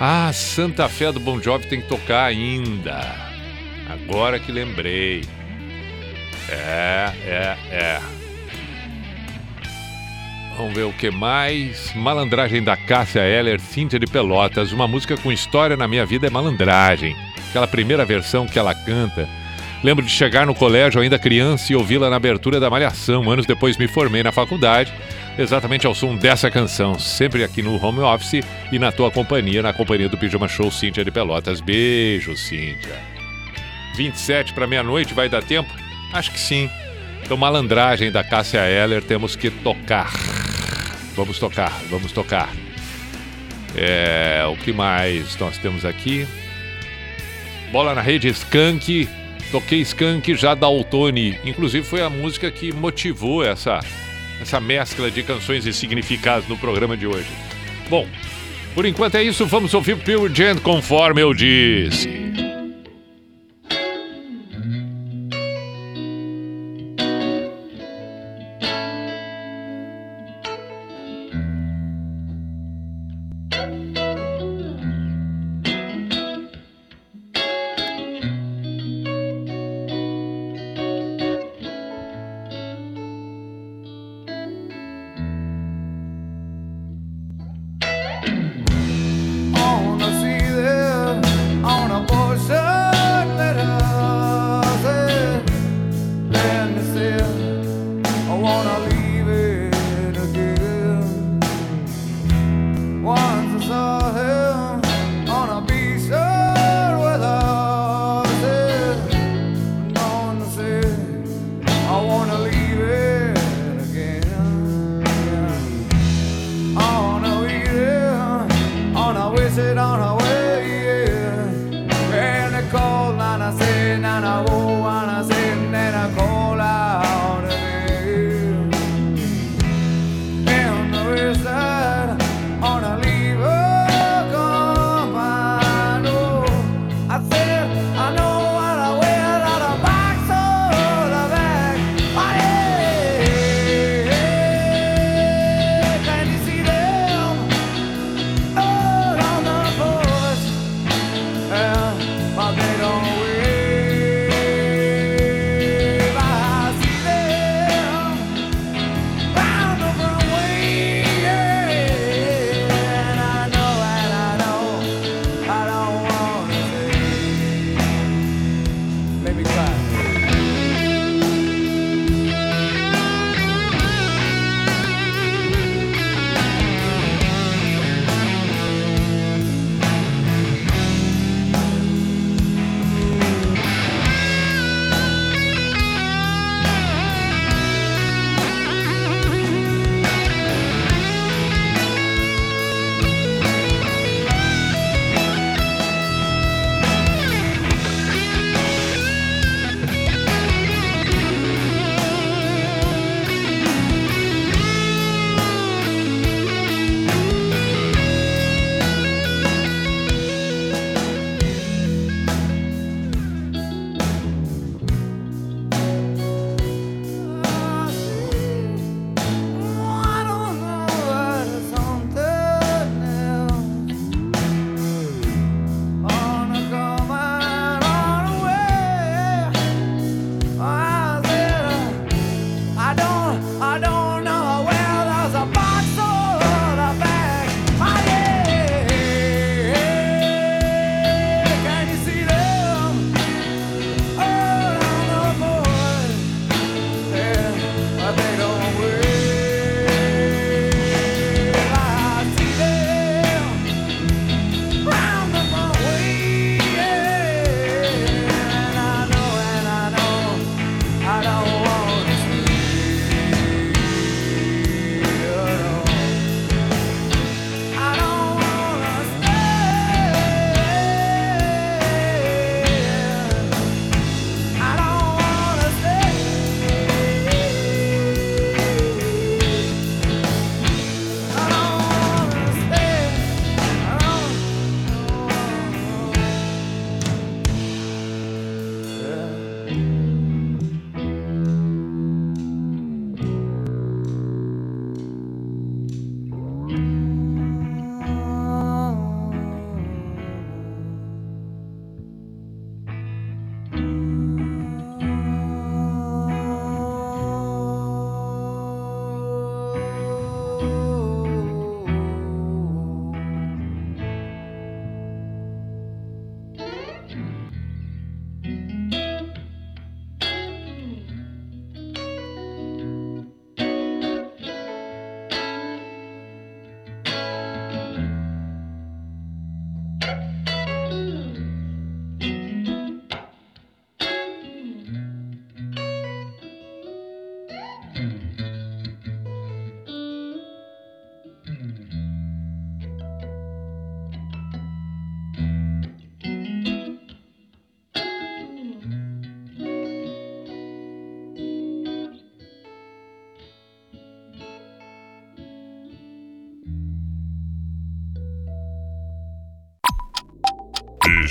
Ah, Santa Fé do Bon Jovi tem que tocar ainda. Agora que lembrei. É, é, é. Vamos ver o que mais. Malandragem da Cássia Eller, Cíntia de Pelotas. Uma música com história na minha vida é Malandragem. Aquela primeira versão que ela canta. Lembro de chegar no colégio ainda criança e ouvi-la na abertura da Malhação. Anos depois me formei na faculdade, exatamente ao som dessa canção. Sempre aqui no home office e na tua companhia, na companhia do Pijama Show Cíntia de Pelotas. Beijo, Cíntia. 27 para meia-noite, vai dar tempo? Acho que sim. Então, malandragem da Cássia Eller, temos que tocar. Vamos tocar, vamos tocar. É, o que mais nós temos aqui? Bola na rede, Skank. Toquei Skank já da Outone. Inclusive foi a música que motivou essa, essa mescla de canções e significados no programa de hoje. Bom, por enquanto é isso. Vamos ouvir Pure Gent conforme eu disse. na cena,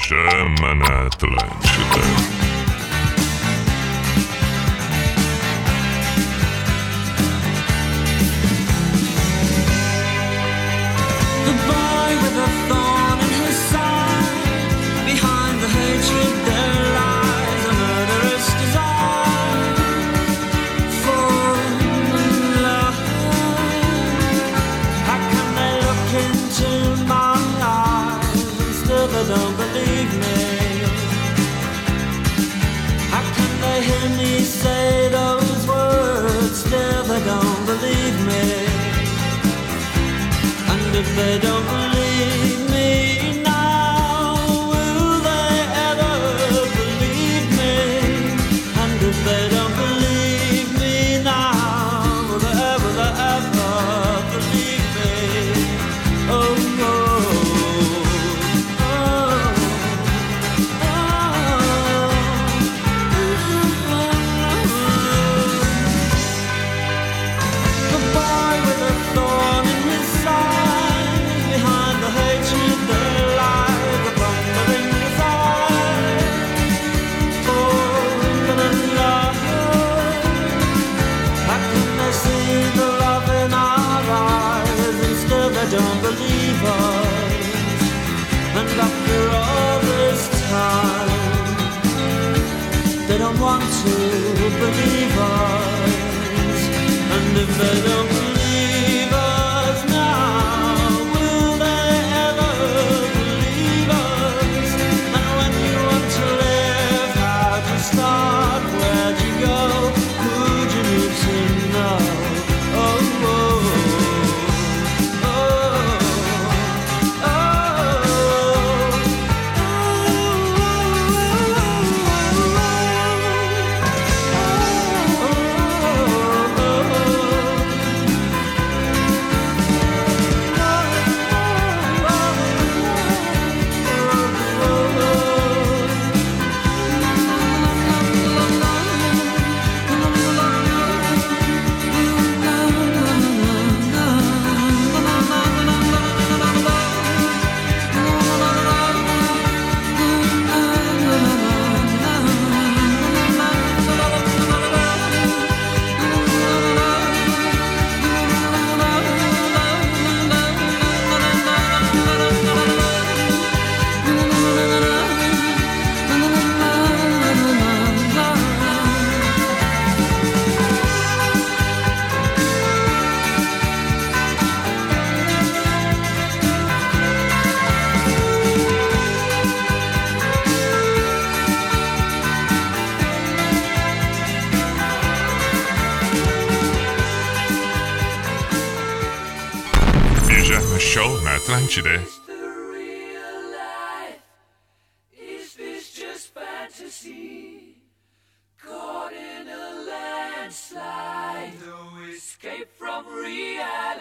Pijama na Atlântida. but don't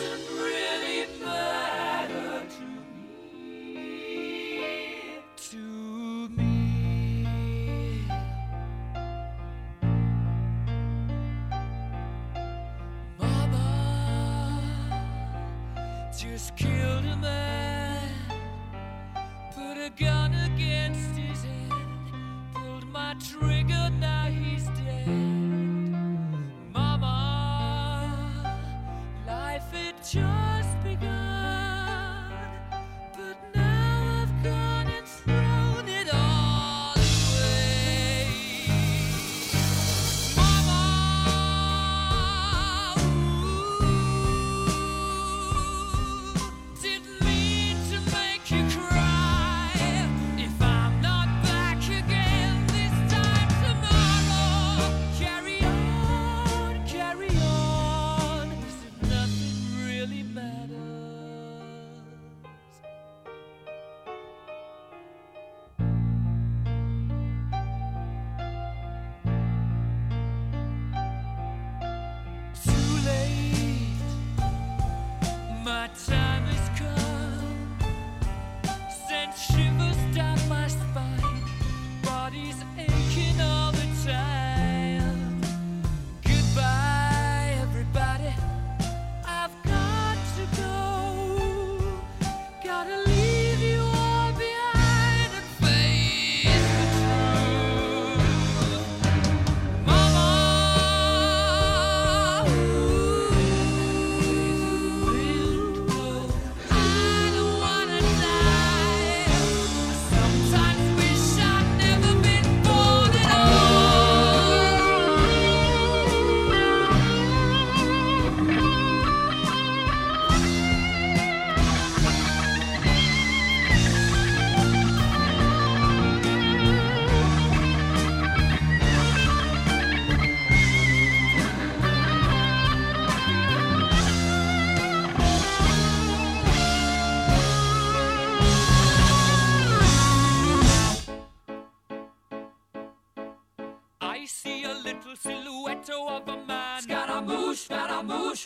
and breathe.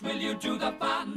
will you do the fun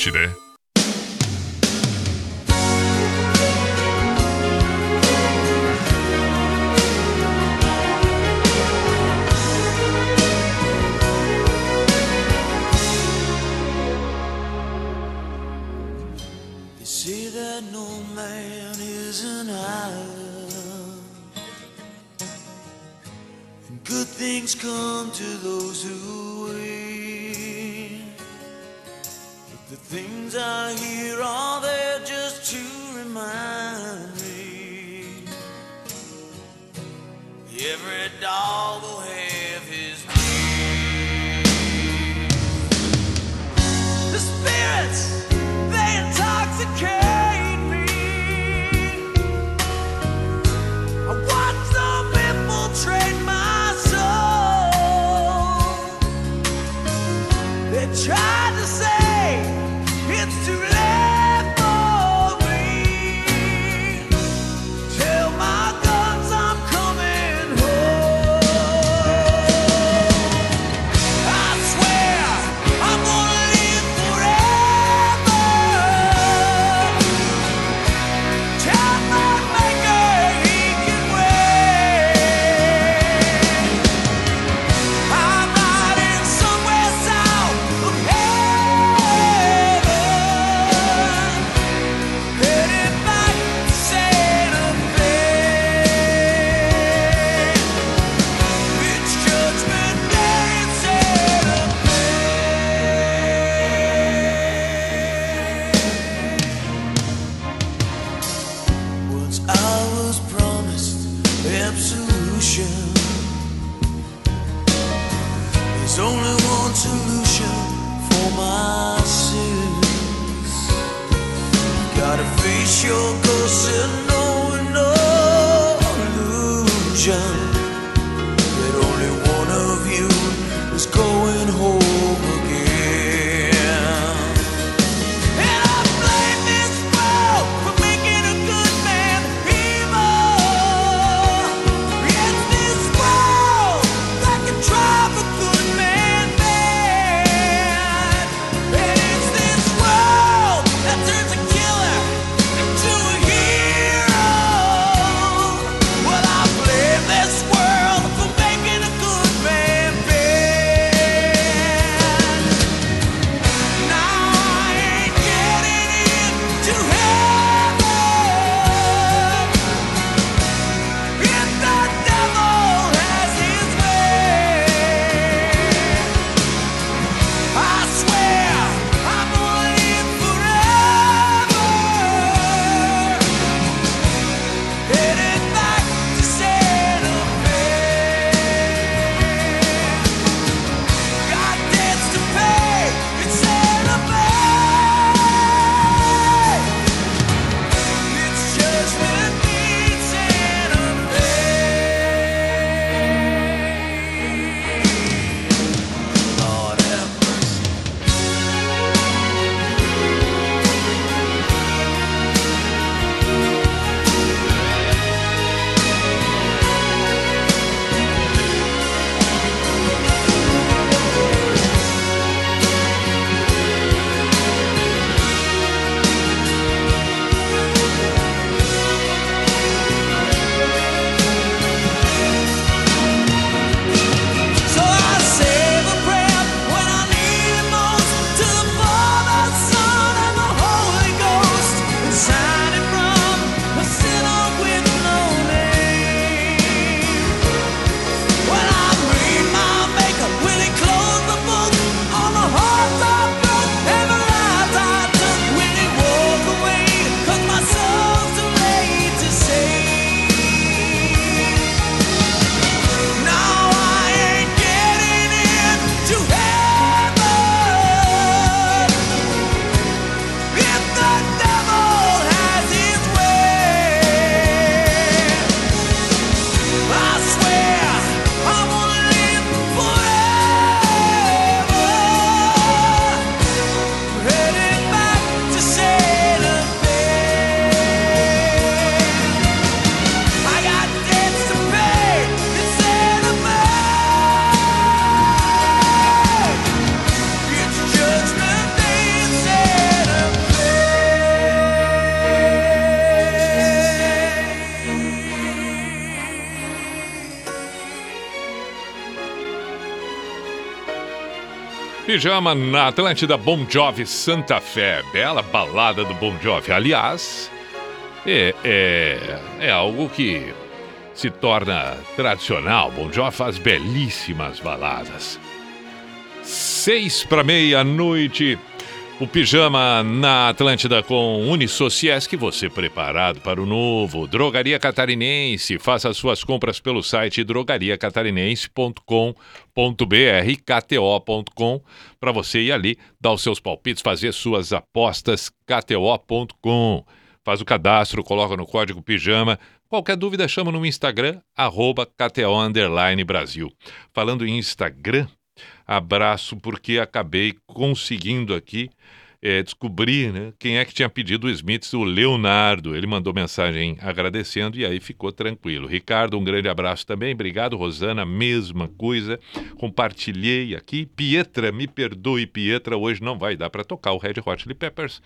Chile Pijama na Atlântida Bon Jovi Santa Fé. Bela balada do Bon Jovi. Aliás, é, é, é algo que se torna tradicional. Bon Jovi faz belíssimas baladas. Seis para meia-noite. O pijama na Atlântida com Unisociesc, você preparado para o novo. Drogaria Catarinense, faça as suas compras pelo site drogariacatarinense.com.br, kto.com, para você ir ali, dar os seus palpites, fazer suas apostas, kto.com. Faz o cadastro, coloca no código pijama. Qualquer dúvida, chama no Instagram, arroba KTO Underline Brasil. Falando em Instagram, abraço porque acabei conseguindo aqui é, descobrir né, quem é que tinha pedido o Smiths, o Leonardo. Ele mandou mensagem agradecendo e aí ficou tranquilo. Ricardo, um grande abraço também. Obrigado, Rosana, mesma coisa. Compartilhei aqui. Pietra, me perdoe, Pietra, hoje não vai dar para tocar o Red Hot Chili Peppers.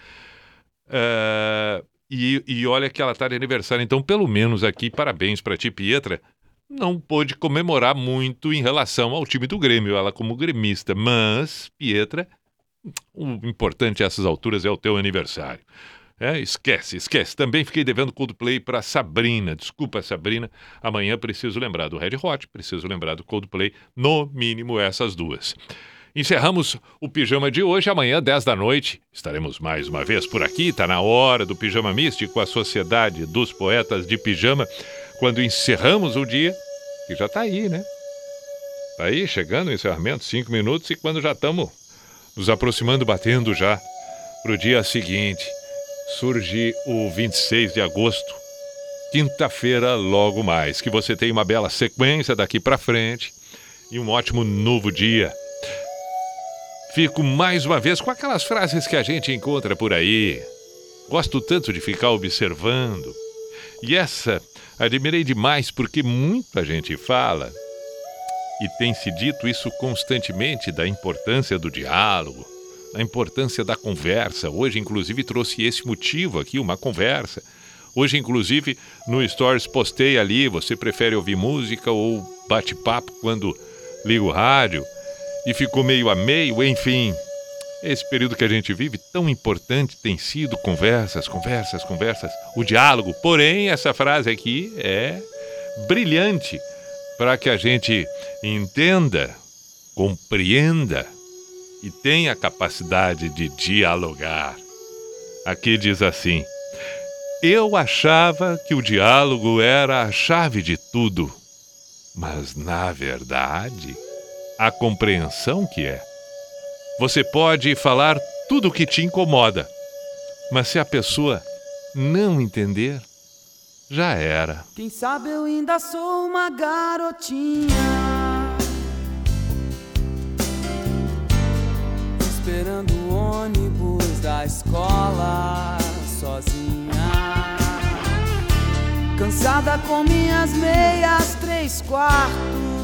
É, e, e olha que ela está de aniversário, então pelo menos aqui, parabéns para ti, Pietra não pôde comemorar muito em relação ao time do Grêmio, ela como gremista, mas, Pietra, o importante a essas alturas é o teu aniversário. É, esquece, esquece. Também fiquei devendo Coldplay para Sabrina. Desculpa, Sabrina. Amanhã preciso lembrar do Red Hot, preciso lembrar do Coldplay, no mínimo essas duas. Encerramos o pijama de hoje. Amanhã, 10 da noite, estaremos mais uma vez por aqui. Está na hora do Pijama Místico, a Sociedade dos Poetas de Pijama quando encerramos o dia, que já está aí, né? Está aí, chegando o encerramento, cinco minutos, e quando já estamos nos aproximando, batendo já para o dia seguinte, surge o 26 de agosto, quinta-feira, logo mais. Que você tenha uma bela sequência daqui para frente e um ótimo novo dia. Fico mais uma vez com aquelas frases que a gente encontra por aí. Gosto tanto de ficar observando. E essa Admirei demais porque muita gente fala, e tem se dito isso constantemente, da importância do diálogo, da importância da conversa. Hoje, inclusive, trouxe esse motivo aqui, uma conversa. Hoje, inclusive, no Stories postei ali, você prefere ouvir música ou bate-papo quando liga o rádio? E ficou meio a meio, enfim. Esse período que a gente vive, tão importante tem sido conversas, conversas, conversas, o diálogo. Porém, essa frase aqui é brilhante para que a gente entenda, compreenda e tenha a capacidade de dialogar. Aqui diz assim: Eu achava que o diálogo era a chave de tudo, mas na verdade, a compreensão que é. Você pode falar tudo o que te incomoda, mas se a pessoa não entender, já era. Quem sabe eu ainda sou uma garotinha. Esperando o ônibus da escola sozinha. Cansada com minhas meias três quartos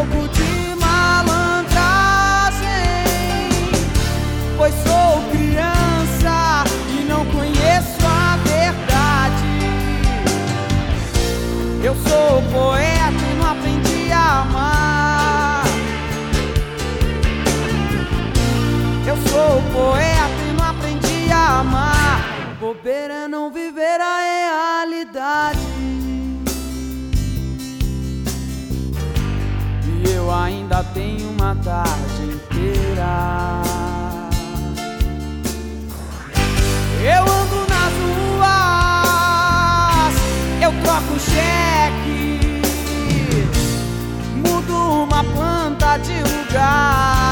pouco de malandragem, pois sou criança e não conheço a verdade. Eu sou poeta e não aprendi a amar. Eu sou poeta e não aprendi a amar. Bobeira não viver tenho uma tarde inteira. Eu ando nas ruas, eu troco cheque, mudo uma planta de lugar.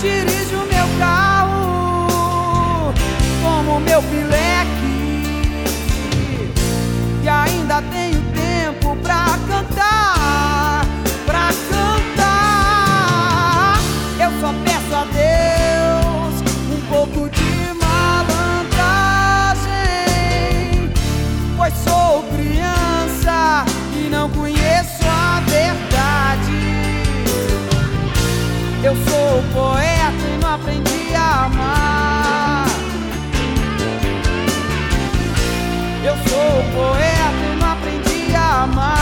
Dirijo meu carro como meu pileque e ainda amar. Eu sou poeta e não aprendi a amar.